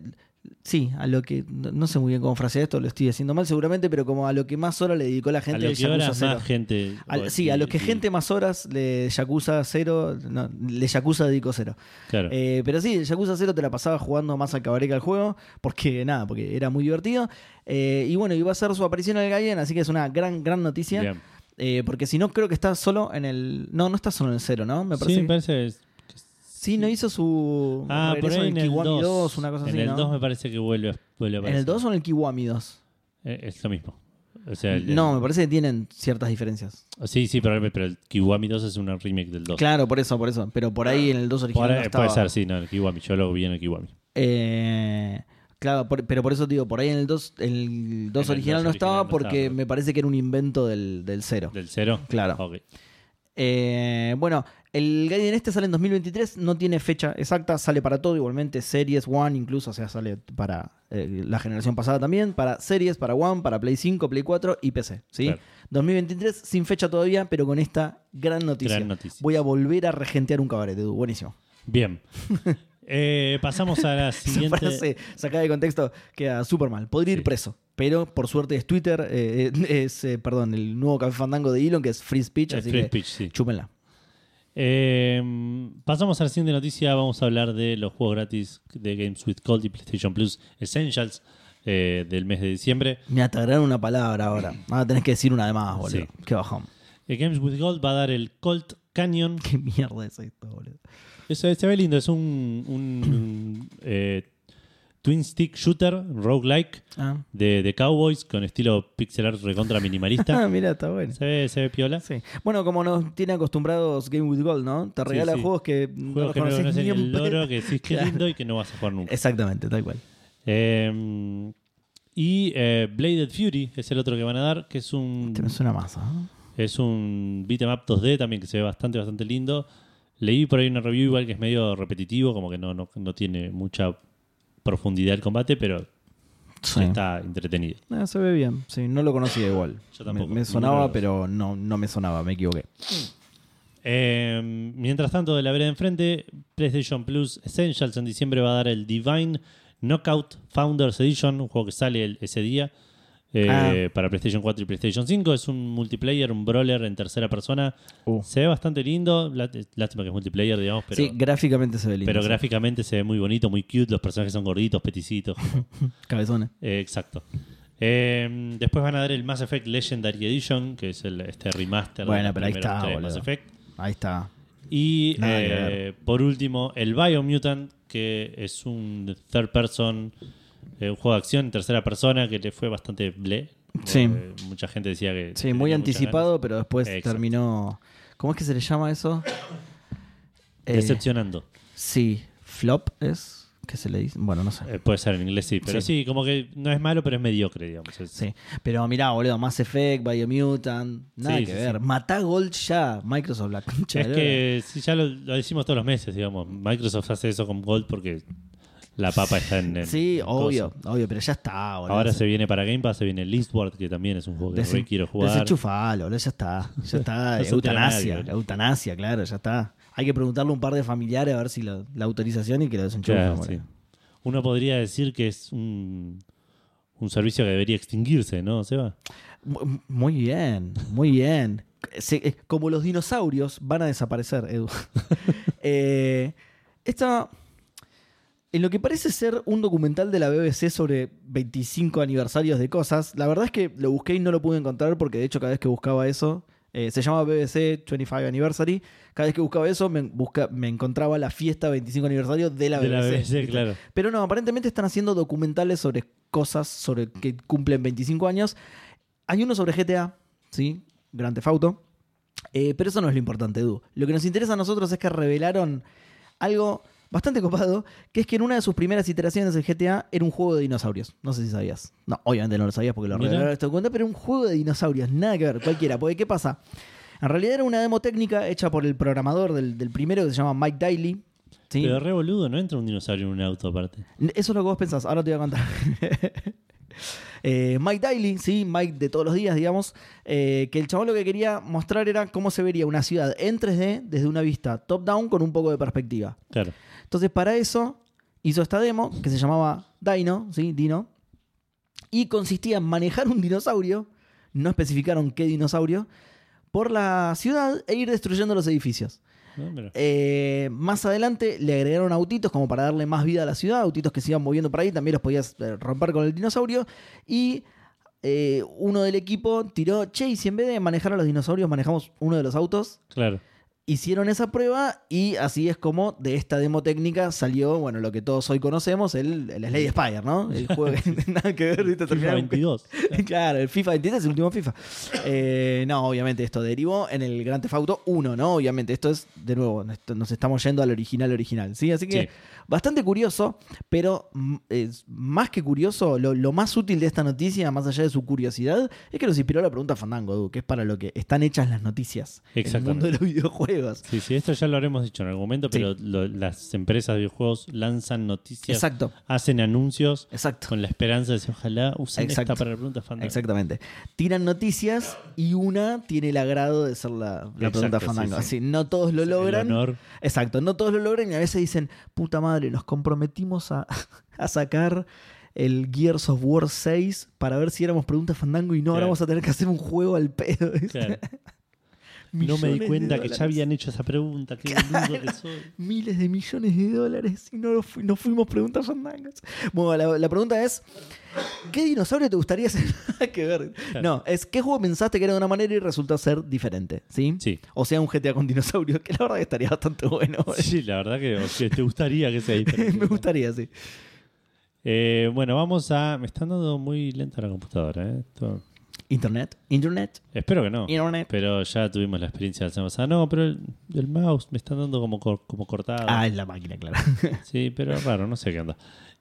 sí, a lo que, no no sé muy bien cómo frasear esto, lo estoy diciendo mal seguramente, pero como a lo que más horas le dedicó la A gente lo del que ahora Yakuza 0. más gente. O- sí, a lo que y- gente más horas le Yakuza 0, no, le Yakuza dedicó 0. Claro. Eh, pero sí, Yakuza 0 te la pasaba jugando más al cabaret que al juego, porque nada, porque era muy divertido. Eh, y bueno, iba a ser su aparición en el Gaiden, así que es una gran, gran noticia. Eh, porque si no, creo que está solo en el. No, no está solo en el 0, ¿no? Me parece. Sí, me parece. Sí, no hizo su. Ah, por regreso ahí en el Kiwami 2. 2, una cosa en así. el ¿no? 2 me parece que vuelve, a- vuelve a ¿En aparecer. el 2 o en el Kiwami 2? Eh, Es lo mismo. O sea, el- No, me parece que tienen ciertas diferencias. Sí, sí, pero, pero el Kiwami 2 es una remake del 2. Claro, por eso, por eso. Pero por ahí en el 2 Por original ahí- no estaba. puede ser, sí, no, el Kiwami. Yo lo vi en el Kiwami. Eh, claro, por- pero por eso digo, por ahí en el 2, el 2 En el original 2 no estaba original no porque estaba. me parece que era un invento del, del 0. ¿Del 0? Claro. Ok. Eh, bueno, el Gaiden este sale en 2023, no tiene fecha exacta, sale para todo, igualmente Series One incluso, o sea, sale para eh, la generación pasada también, para Series, para One, para Play 5, Play 4 y PC, ¿sí? Claro. 2023 sin fecha todavía, pero con esta gran noticia. Gran noticia. Voy a volver a regentear un cabaret, Edu, buenísimo. Bien. Eh, pasamos a la Esa siguiente. frase sacada de contexto queda súper mal. Podría ir preso, pero por suerte es Twitter, eh, es, eh, perdón, el nuevo café fandango de Elon, que es Free Speech, así Free que Speech, sí. chúpenla. Eh, pasamos a la siguiente noticia. Vamos a hablar de los juegos gratis de Games with Gold y PlayStation Plus Essentials eh, del mes de diciembre. Me atagraron una palabra ahora. Ahora tenés que decir una de más, boludo. Sí. Qué bajón. Eh, Games with Gold va a dar el Colt Canyon. Qué mierda es esto, boludo. Eso se ve lindo. Es un, un, eh, twin stick shooter roguelike Ah, de, de Cowboys con estilo pixel art recontra Ah, minimalista. mira, está bueno. se, ve, se ve piola. Sí. Bueno, como nos tiene acostumbrados Game with Gold, ¿no? Te regala sí. juegos que no Juegos los que no conoces conocen ni el loro, que decís que lindo y que no vas a jugar nunca. Exactamente, tal cual. Eh, y eh, Bladed Fury es el otro que van a dar, que es un Te me suena más, ¿ah? es un beat'em up 2D también que se ve bastante, bastante lindo. Leí por ahí una review igual que es medio repetitivo, como que no, no, no tiene mucha profundidad el combate, pero Sí. está entretenido. Ah, se ve bien. Sí, no lo conocía igual. Yo tampoco. Me, me sonaba, pero no, no me sonaba, me equivoqué. Eh, mientras tanto, de la vereda enfrente, PlayStation Plus Essentials en diciembre va a dar el Divine Knockout Founders Edition, un juego que sale el- ese día eh, Ah. para PlayStation 4 y PlayStation 5. Es un multiplayer, un brawler en tercera persona. Uh. Se ve bastante lindo. Lá- Lástima que es multiplayer, digamos, pero, sí, gráficamente se ve lindo. pero sí. gráficamente se ve muy bonito, muy cute. Los personajes son gorditos, peticitos. Cabezones. Eh, exacto. Eh, después van a dar el Mass Effect Legendary Edition, que es el, este remaster Bueno, de pero ahí está. Mass Effect. Ahí está. Y eh, por último, el Biomutant, que es un third person, eh, un juego de acción en tercera persona que le fue bastante ble. Sí. Eh, mucha gente decía que. Sí, muy anticipado, pero después Exacto. terminó. ¿Cómo es que se le llama eso? ganas. Eh, Decepcionando. Sí, flop es. ¿Qué se le dice? Bueno, no sé. Eh, puede ser en inglés, sí. Pero sí. como que no es malo, pero es mediocre, digamos. Es- Sí, pero mirá, boludo, Mass Effect, Biomutant, nada Sí, que sí, ver. Matá Gold ya, Microsoft, la concha Es de que si ya lo, lo decimos todos los meses, digamos. Microsoft hace eso con Gold porque la papa está en. en- Sí, obvio, obvio, pero ya está, boludo. Ahora se viene para Game Pass, se viene el Eastward, que también es un juego que Desen- re quiero jugar. Desenchufalo, boludo, ya está. Ya está. No eutanasia, eutanasia, claro, ya está. Hay que preguntarle a un par de familiares a ver si la, la autorización y que lo desenchufen. Claro, boludo. sí. Uno podría decir que es un, un servicio que debería extinguirse, ¿no, Seba? Mu- Muy bien, muy bien. Se- eh, como los dinosaurios van a desaparecer, Edu. Eh, esta, en lo que parece ser un documental de la BBC sobre 25 aniversarios de cosas, la verdad es que lo busqué y no lo pude encontrar porque de hecho cada vez que buscaba eso, eh, se llama BBC 25 Anniversary, cada vez que buscaba eso me, busca- me encontraba la fiesta 25 aniversario de la de BBC. la BBC, claro. Pero no, aparentemente están haciendo documentales sobre cosas sobre que cumplen 25 años. Hay uno sobre GTA, ¿sí? Grand Theft Auto. Eh, pero eso no es lo importante, Edu. Lo que nos interesa a nosotros es que revelaron algo bastante copado, que es que en una de sus primeras iteraciones el GTA era un juego de dinosaurios. No sé si sabías. No, obviamente no lo sabías porque lo revelaron esto cuenta, pero un juego de dinosaurios, nada que ver, cualquiera. Porque, ¿qué pasa? En realidad era una demo técnica hecha por el programador del, del primero que se llama Mike Daly. ¿sí? Pero re boludo, no entra un dinosaurio en un auto aparte. Eso es lo que vos pensás, ahora te voy a contar. Eh, Mike Daly, sí, Mike de todos los días, digamos, eh, que el chabón lo que quería mostrar era cómo se vería una ciudad en 3D desde una vista top-down con un poco de perspectiva. Claro. Entonces, para eso hizo esta demo que se llamaba Dino, ¿sí? Dino. Y consistía en manejar un dinosaurio, no especificaron qué dinosaurio, por la ciudad e ir destruyendo los edificios. Mira. Eh, más adelante le agregaron autitos como para darle más vida a la ciudad, autitos que se iban moviendo por ahí, también los podías eh, romper con el dinosaurio. Y eh, uno del equipo tiró, che, y si en vez de manejar a los dinosaurios manejamos uno de los autos, Claro. Hicieron esa prueba y así es como de esta demo técnica salió, bueno, lo que todos hoy conocemos, el, el Slade Spire, ¿no? El juego que nada que ver, ¿viste? FIFA Terminaron- 22. claro, el FIFA 23 es el último FIFA. Eh, no, obviamente esto derivó en el Grand Theft Auto 1, ¿no? Obviamente esto es, de nuevo, nos estamos yendo al original original, ¿sí? Así que Sí. bastante curioso, pero mm, es más que curioso, lo, lo más útil de esta noticia, más allá de su curiosidad, es que nos inspiró la pregunta Fandango, Edu, que es para lo que están hechas las noticias en el mundo de los videojuegos. Sí, sí, esto ya lo habremos dicho en algún momento, Sí. pero lo- las empresas de videojuegos lanzan noticias, Exacto, hacen anuncios exacto. con la esperanza de decir, ojalá usen Exacto. esta para la pregunta Fandango. Exactamente. Tiran noticias y una tiene el agrado de ser la, la pregunta sí, Fandango. sí. Así, no todos lo El logran. honor. Exacto, no todos lo logran y a veces dicen, puta madre, nos comprometimos a, a sacar el Gears of War 6 para ver si éramos preguntas fandango y no, ahora vamos a tener que hacer un juego al pedo. Claro. No me di cuenta que ya habían hecho esa pregunta. Qué boludo que soy. Miles de millones de dólares y no, lo fu- no fuimos preguntas fandangas. Bueno, la, la pregunta es, ¿qué dinosaurio te gustaría ser? Que ver. Claro. No, es ¿qué juego pensaste que era de una manera y resultó ser diferente? ¿Sí? Sí. O sea, un GTA con dinosaurios, que la verdad que estaría bastante bueno. Sí, la verdad que, o te gustaría que sea diferente. me gustaría, sí. Eh, bueno, vamos a. Me están dando muy lenta la computadora. ¿eh? Esto- Internet, Internet, Espero que no. Internet. Pero ya tuvimos la experiencia la semana pasada. No, pero el, el mouse me están dando como, cor- como cortado. Ah, es la máquina, claro. Sí, pero raro, no sé qué onda.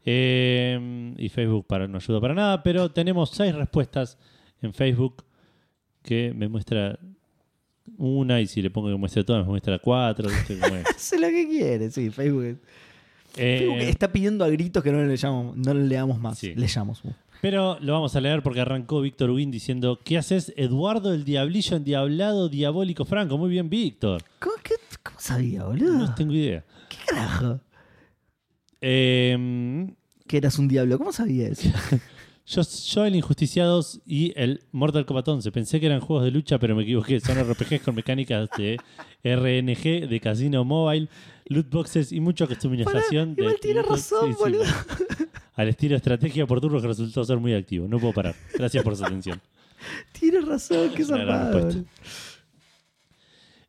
Eh, y Facebook para, no ayuda para nada, pero tenemos seis respuestas en Facebook que me muestra una y si le pongo que muestre todas me muestra cuatro. Hace lo que quiere, sí. Facebook, Eh, Facebook está pidiendo a gritos que no le llamamos, no le leamos más. Sí. Le llamamos. Pero lo vamos a leer porque arrancó Víctor Win diciendo ¿Qué haces Eduardo el Diablillo endiablado diabólico Franco? Muy bien, Víctor. ¿Cómo, qué- cómo sabía, boludo? No tengo idea. ¿Qué carajo? Eh, Que eras un diablo. ¿Cómo sabía eso? Yo, yo el Injusticiados y el Mortal Kombat 11. Pensé que eran juegos de lucha, pero me equivoqué. Son RPGs con mecánicas de RNG, de casino mobile, loot boxes y mucha customización. Pará, igual de tiene razón, boludo. Al estilo estrategia por turnos que resultó ser muy activo. No puedo parar. Gracias por su atención. Tienes razón, qué zarpado.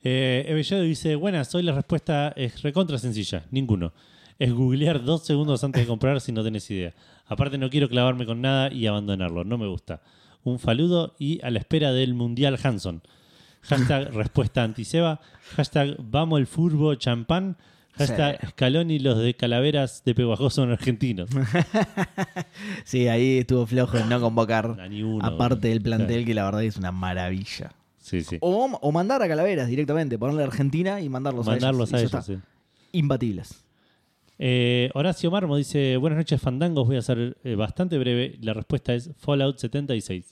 Eh, Evelledo dice: Buenas, hoy la respuesta es recontra sencilla. Ninguno. Es googlear dos segundos antes de comprar si no tenés idea. Aparte, no quiero clavarme con nada y abandonarlo. No me gusta. Un faludo y a la espera del Mundial Hanson. Hashtag respuesta antiseba. Hashtag vamos el furbo champán. Hashtag Sí. Scaloni los de calaveras de Peguajó son argentinos. Sí, ahí estuvo flojo en no convocar. A ni uno, aparte del plantel, Claro. que la verdad es una maravilla. Sí, sí. O, o mandar a Calaveras directamente, ponerle a Argentina y mandarlos, Mandarlos a a ellos. y ya ellos, sí. Imbatibles. Eh, Horacio Marmo dice: Buenas noches, fandangos. Voy a ser eh, bastante breve. La respuesta es Fallout 76.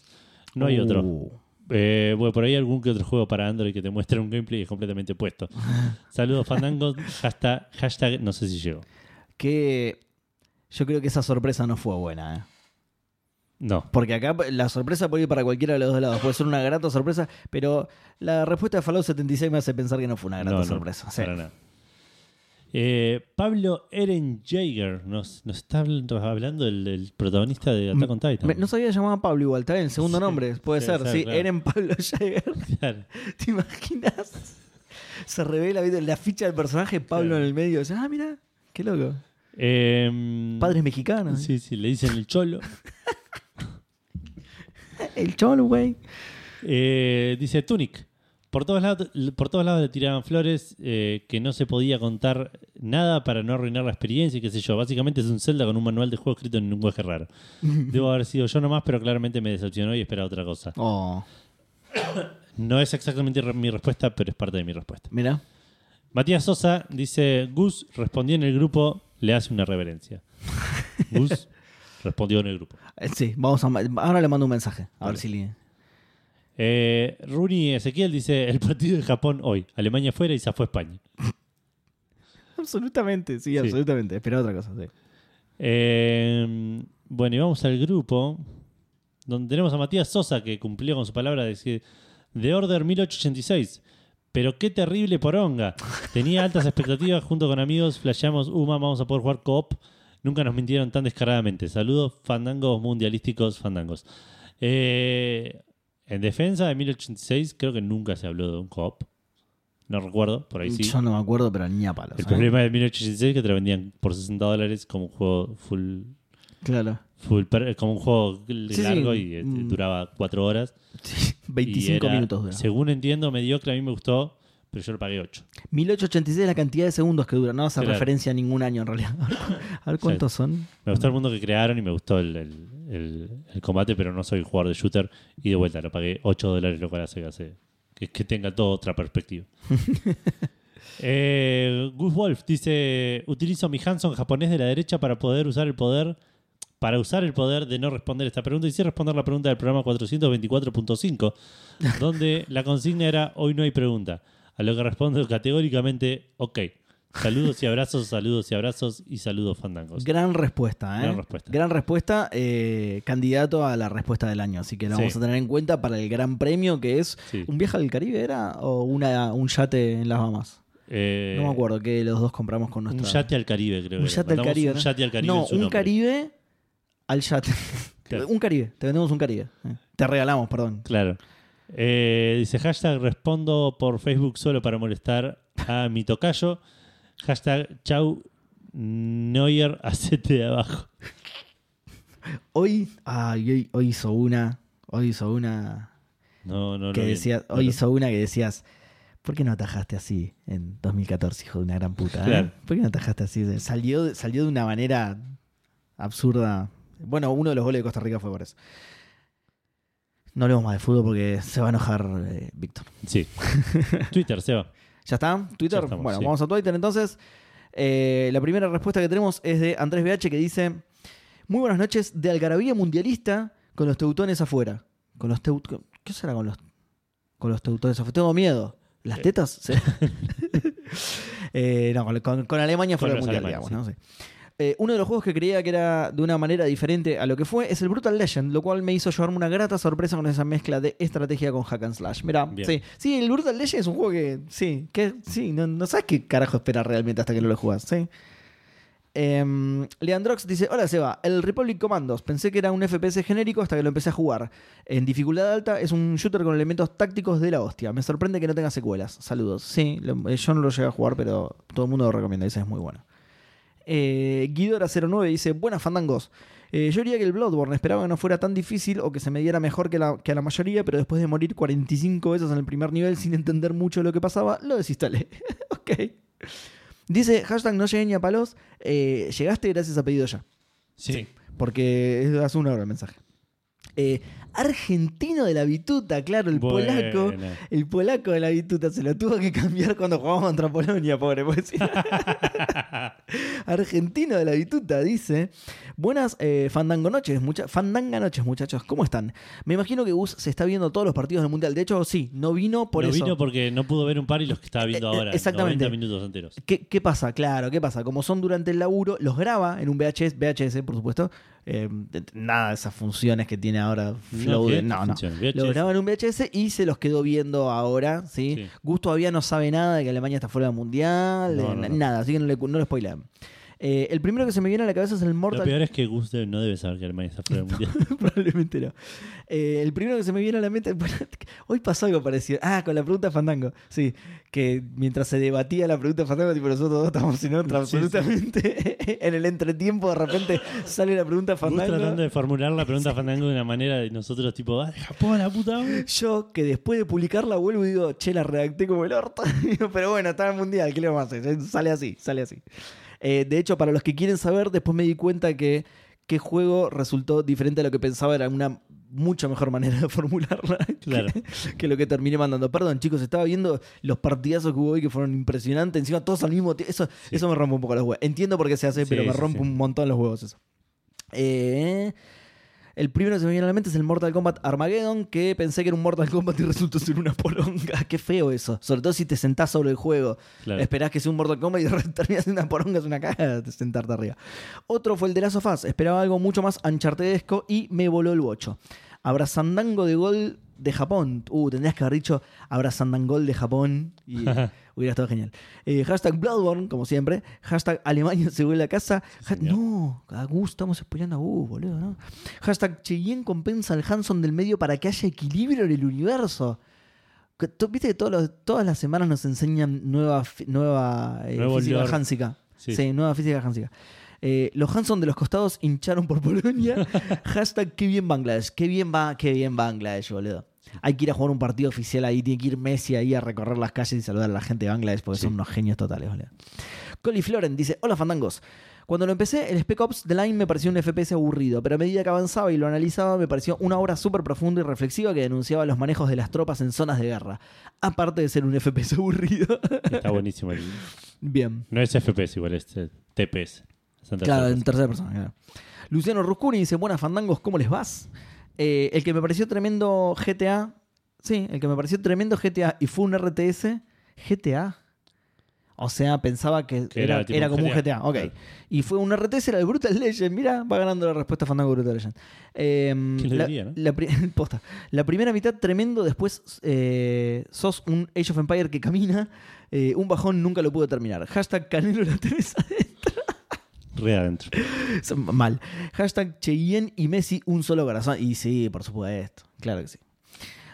No hay otro. Eh, bueno, por ahí algún que otro juego para Android que te muestre un gameplay y es completamente puesto. Saludos, fandangos. Hashtag, hashtag no sé si llego. Que yo creo que esa sorpresa no fue buena, ¿eh? No. Porque acá la sorpresa puede ir para cualquiera de los dos lados. Puede ser una grata sorpresa, pero la respuesta de Fallout 76 me hace pensar que no fue una grata no, no, sorpresa. Sí. para nada. Eh, Pablo Eren Jaeger nos, nos está habl- hablando del, del protagonista de Attack on Titan. Me- no sabía que se llamaba Pablo igual, está bien, el segundo Sí, nombre, puede ser, sí, claro. Eren Pablo Jagger. Claro. ¿Te imaginas? Se revela ¿viste? la ficha del personaje, Pablo Claro. en el medio. dice, ah, mira, qué loco. Eh, Padres mexicanos. Sí, sí, le dicen el cholo. El cholo, güey. Eh, dice Tunic. Por todos lados, por todos lados le tiraban flores eh, que no se podía contar nada para no arruinar la experiencia y qué sé yo. Básicamente es un Zelda con un manual de juego escrito en un lenguaje raro. Debo haber sido yo nomás, pero claramente me decepcionó y esperaba otra cosa. Oh, No es exactamente mi respuesta, pero es parte de mi respuesta. mira. Matías Sosa dice, Gus respondió en el grupo, le hace una reverencia. Gus respondió en el grupo. Eh, Sí, vamos a, ahora le mando un mensaje. A Vale. ver si le... Eh, Runi Ezequiel dice, el partido de Japón hoy. Alemania fuera y se fue España. Absolutamente, sí, Sí. absolutamente. Espera otra cosa, sí. Eh, bueno, y vamos al grupo donde tenemos a Matías Sosa que cumplió con su palabra de decir The Order 1886. Pero qué terrible poronga. Tenía altas expectativas junto con amigos. Flasheamos, Uma, vamos a poder jugar coop. Nunca nos mintieron tan descaradamente. Saludos, fandangos mundialísticos, fandangos. Eh, en defensa de 1086, creo que nunca se habló de un coop. No recuerdo, por ahí sí. Yo no me acuerdo, pero ni a palos. El ¿eh? problema de 1086 es que te lo vendían por 60 dólares como un juego full, Claro. full per- como un juego sí. largo y eh, Mm. duraba 4 horas. Sí, Y 25 era, minutos dura. Según entiendo, mediocre, a mí me gustó, pero yo lo pagué 8. 1886 es la cantidad de segundos que dura. No hace Claro. referencia a ningún año en realidad. A ver cuántos son. Me gustó el mundo que crearon y me gustó el, el- el- el combate, pero no soy jugador de shooter. Y de vuelta, lo pagué 8 dólares, lo cual hace que, hace- que, que tenga toda otra perspectiva. eh, Gus Wolf dice: Utilizo mi Hanson japonés de la derecha para poder usar el poder. Para usar el poder de no responder esta pregunta y sí responder la pregunta del programa 424.5, donde la consigna era hoy no hay pregunta. A lo que respondo categóricamente, ok. Saludos y abrazos, saludos y abrazos y saludos fandangos. Gran respuesta, ¿eh? Gran respuesta. Gran respuesta, eh, candidato a la respuesta del año. Así que Sí. vamos a tener en cuenta para el gran premio que es Sí. un viaje al Caribe, ¿era? ¿O una, un yate en las Bahamas? Eh, No me acuerdo que los dos compramos con Un nuestra. yate al Caribe, creo. Un que yate al Caribe. Un ¿no? yate al Caribe. No, un nombre. Caribe al yate. Claro. un Caribe, te vendemos un Caribe. Eh, Te regalamos, perdón. Claro. Eh, dice hashtag respondo por Facebook solo para molestar a mi tocayo. Hashtag chau Neuer hacete de abajo. Hoy, ay, hoy, hoy hizo una, hoy hizo una No, no, que no. decías, hoy hizo una que decías, ¿por qué no atajaste así en 2014, hijo de una gran puta? eh? ¿Por qué no atajaste así? Salió, de- salió de una manera absurda. Bueno, uno de los goles de Costa Rica fue por eso. No hablemos más de fútbol porque se va a enojar eh, Víctor. Sí. Twitter, Seba. ¿Ya está? ¿Twitter? Ya estamos, bueno, sí. vamos a Twitter entonces. Eh, la primera respuesta que tenemos es de Andrés BH que dice: Muy buenas noches de Algarabía Mundialista con los teutones afuera. Con los teut ¿Qué será con los, con los teutones afuera? Tengo miedo. ¿Las Eh. tetas? Eh, no, con, Alemania fuera del mundial, alemanes, digamos. ¿no? Sí. Eh, uno de los juegos que creía que era de una manera diferente a lo que fue es el Brutal Legend, lo cual me hizo llevarme una grata sorpresa con esa mezcla de estrategia con hack and slash. Mira, sí, sí, el Brutal Legend es un juego que, sí, que sí, no, no sabes qué carajo esperar realmente hasta que no lo jugás, sí. Em, Leandrox dice: Hola Seba, el Republic Commandos. Pensé que era un FPS genérico hasta que lo empecé a jugar. En dificultad alta es un shooter con elementos tácticos de la hostia. Me sorprende que no tenga secuelas. Saludos. Sí, lo- eh, yo no lo llegué a jugar, pero todo el mundo lo recomienda. Dice: Es muy bueno. Eh, Guidora09 dice: Buenas fandangos. Eh, yo diría que el Bloodborne esperaba que no fuera tan difícil o que se me diera mejor que, la- que a la mayoría, pero después de morir 45 veces en el primer nivel sin entender mucho lo que pasaba, lo desinstalé. ok. Dice, hashtag no llegué ni a palos, eh, llegaste gracias a pedido ya. Sí. Porque es hace una hora el mensaje. Eh, argentino de la bituta, claro, el polaco. El polaco de la bituta se lo tuvo que cambiar cuando jugamos contra Polonia, pobre. pues. Argentino de la bituta dice: Buenas eh, fandango noches, mucha- fandanga noches, muchachos. ¿Cómo están? Me imagino que Gus se está viendo todos los partidos del mundial. De hecho, sí, no vino por no eso. vino porque no pudo ver un par y los que estaba viendo Eh, eh, ahora. exactamente. 90 minutos enteros. ¿Qué, qué pasa? Claro, ¿qué pasa? Como son durante el laburo, los graba en un VHS, VHS por supuesto. Eh, nada de esas funciones que tiene ahora Flow. de- ¿qué? no, no. Lo graba en un VHS y se los quedó viendo ahora, ¿sí? Sí. Gus todavía no sabe nada de que Alemania está fuera del mundial, No, eh, no, no. nada, así que no, le, no lo spoilean. Eh, el primero que se me viene a la cabeza es el Lo Mortal peor es que Gus debe- no debe saber que Alemania está fuera del mundial. Probablemente no. Eh, el primero que se me viene a la mente. hoy pasó algo parecido. Ah, con la pregunta Fandango. Sí, que mientras se debatía la pregunta Fandango, tipo, nosotros dos estábamos en otra, Sí, sí. absolutamente. en el entretiempo, de repente sale la pregunta Gus Fandango. tratando de formular la pregunta Fandango de una manera de nosotros tipo, ah, de Japón, la puta madre". Yo, que después de publicarla, vuelvo y digo, che, la redacté como el orto. Pero bueno, está en el mundial, ¿qué le vamos a hacer? Sale así, sale así. Eh, de hecho, para los que quieren saber, después me di cuenta que qué juego resultó diferente a lo que pensaba, era una mucho mejor manera de formularla que- Claro. que, lo que terminé mandando. Perdón, chicos, estaba viendo los partidazos que hubo hoy que fueron impresionantes. Encima todos al mismo tiempo. Eso, eso me rompe un poco los huevos. Entiendo por qué se hace, Sí, pero me rompe sí. un montón los huevos eso. Eh, El primero que se me viene a la mente es el Mortal Kombat Armageddon, que pensé que era un Mortal Kombat y resultó ser una poronga. Qué feo eso. Sobre todo si te sentás sobre el juego. Claro. Esperás que sea un Mortal Kombat y terminas siendo una poronga, es una caga de sentarte arriba. Otro fue el de Last of Us. Esperaba algo mucho más anchartedesco y me voló el bocho. Abrazandango de gol de Japón. Uh, tendrías que haber dicho Abrazandangol de Japón y hubiera estado genial. Eh, hashtag Bloodborne, como siempre. Hashtag Alemania se vuelve a casa. No, a Gus, estamos spoileando a Gus, boludo, ¿no? Hashtag Cheyenne compensa al Hanson del medio para que haya equilibrio en el universo. Viste que todos los- todas las semanas nos enseñan nueva, nueva eh, física hansica. Sí. Sí. nueva física hansica. Eh, los Hanson de los costados hincharon por Polonia. Hashtag qué bien Bangladesh. Qué bien va, qué bien Bangladesh, boludo. Hay que ir a jugar un partido oficial ahí, tiene que ir Messi ahí a recorrer las calles y saludar a la gente de Bangladesh porque Sí. son unos genios totales, boludo. Coli Floren dice: Hola fandangos. Cuando lo empecé, el Spec Ops The Line me pareció un FPS aburrido, pero a medida que avanzaba y lo analizaba, me pareció una obra súper profunda y reflexiva que denunciaba los manejos de las tropas en zonas de guerra. Aparte de ser un FPS aburrido. Está buenísimo. el- Bien. No es FPS igual, es eh, TPS. Claro, en tercera persona. claro. Luciano Ruscuni dice: Buenas fandangos, ¿cómo les vas? Eh, el que me pareció tremendo GTA. Sí, el que me pareció tremendo GTA y fue un RTS. GTA. O sea, pensaba que, Que era, era como un GTA. Ok. Claro. Y fue un RTS, era el Brutal Legend. Mira, va ganando la respuesta Fandango Brutal Legend. Eh, ¿Quién lo la, diría, no? la pri- posta. La primera mitad tremendo, después eh, sos un Age of Empire que camina. eh, un bajón nunca lo pude terminar. Hashtag Canelo la adentro. Adentro. Mal. Hashtag Cheyenne y Messi, un solo corazón. Y sí, por supuesto. Claro que sí.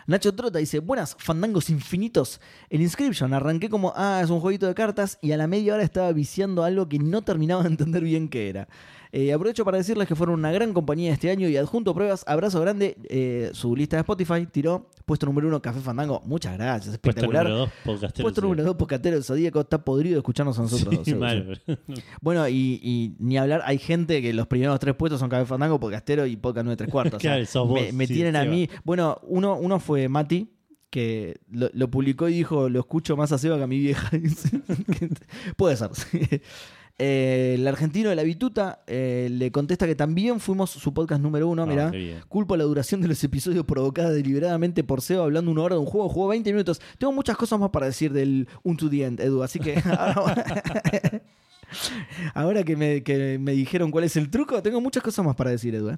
Nacho Trota dice, buenas, fandangos infinitos. En Inscription arranqué como, ah, es un jueguito de cartas y a la media hora estaba viciando algo que no terminaba de entender bien qué era. Eh, aprovecho para decirles que fueron una gran compañía este año y adjunto pruebas, abrazo grande, eh, su lista de Spotify tiró, puesto número uno, Café Fandango, muchas gracias, Puesto espectacular. número dos, podcasteros. Puesto número dos, Pocatero del Zodíaco, está podrido de escucharnos a nosotros. Sí, mal. bueno, y, y ni hablar, hay gente que los primeros tres puestos son Café Fandango, Podcastero y Podcast 9 3 cuartos. O sea, Claro, sos vos, me me sí, tienen a mí. Bueno, uno, uno fue Mati, que lo, lo publicó y dijo: Lo escucho más a Seba que a mi vieja. Puede ser. Eh, el argentino de la bituta eh, le contesta que también fuimos su podcast número uno. Ah, mirá, culpo la duración de los episodios provocada deliberadamente por Seba hablando una hora de un juego. Jugó 20 minutos. Tengo muchas cosas más para decir del Un to the End, Edu. Así que ahora, ahora que, me, que me dijeron cuál es el truco, tengo muchas cosas más para decir, Edu. ¿eh?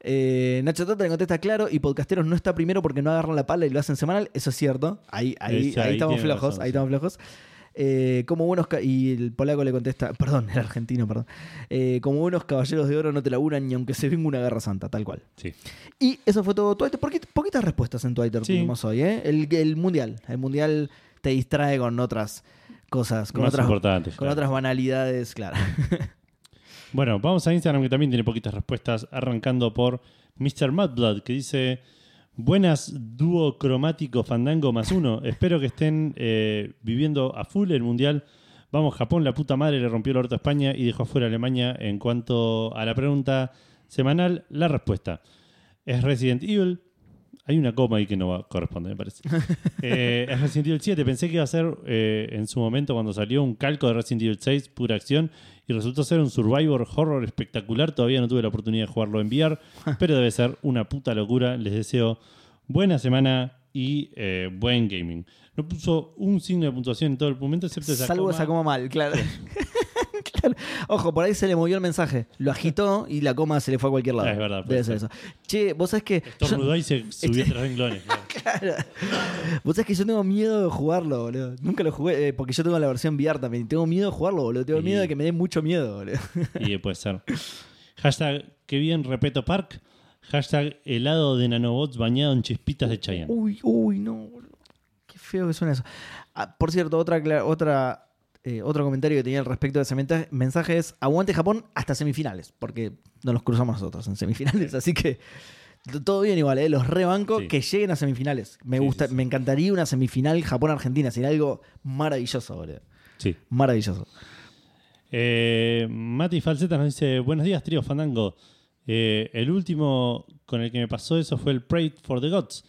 Eh, Nacho Tota le contesta claro y Podcasteros no está primero porque no agarran la pala y lo hacen semanal. Eso es cierto. Ahí, ahí, ahí ahí estamos flojos. razón, ahí sí. estamos flojos. Eh, como buenos y el polaco le contesta, perdón, el argentino, perdón. Eh, como buenos caballeros de oro no te laburan ni aunque se venga una guerra santa, tal cual. Sí. Y eso fue todo Twitter. Poquit- poquitas respuestas en Twitter Sí. tuvimos hoy, ¿eh? El, el mundial. El mundial te distrae con otras cosas, con Más otras, importantes. con claro. otras banalidades, claro. Bueno, vamos a Instagram que también tiene poquitas respuestas, arrancando por Mr. Mudblood, que dice: Buenas dúo cromático fandango más uno. Espero que estén eh, viviendo a full el mundial. Vamos, Japón, la puta madre le rompió el orto a España y dejó afuera a Alemania. En cuanto a la pregunta semanal, la respuesta es Resident Evil. Hay una coma ahí que no va- corresponde, me parece. Eh, es Resident Evil 7. Pensé que iba a ser eh, en su momento cuando salió un calco de Resident Evil 6, pura acción, y resultó ser un survivor horror espectacular. Todavía no tuve la oportunidad de jugarlo en VR, pero debe ser una puta locura. Les deseo buena semana y eh, buen gaming. No puso un signo de puntuación en todo el momento, excepto esa Salvo coma. esa coma mal, claro. Ojo, por ahí se le movió el mensaje. Lo agitó y la coma se le fue a cualquier lado. Es verdad, Debe ser eso. Che, vos sabés que. yo- Estornudó y se subió tres renglones. claro. Vos sabés que yo tengo miedo de jugarlo, boludo. Nunca lo jugué, eh, porque yo tengo la versión VR también. Tengo miedo de jugarlo, boludo. Tengo Y- miedo de que me dé mucho miedo, boludo. Y puede ser. Hashtag que bien repeto park. Hashtag helado de nanobots bañado en chispitas de Chayanne. Uy, uy, no, boludo. Qué feo que suena eso. Ah, por cierto, otra, otra, eh, otro comentario que tenía al respecto de ese mensaje es aguante Japón hasta semifinales, porque nos los cruzamos nosotros en semifinales, así que todo bien igual, ¿eh? los rebanco Sí. que lleguen a semifinales. Me Sí, gusta, sí, sí. me encantaría una semifinal Japón-Argentina, sería algo maravilloso, boludo. Sí. Maravilloso. Eh, Mati Falseta nos dice: Buenos días, trío Fandango. Eh, el último con el que me pasó eso fue el Pray for the Gods.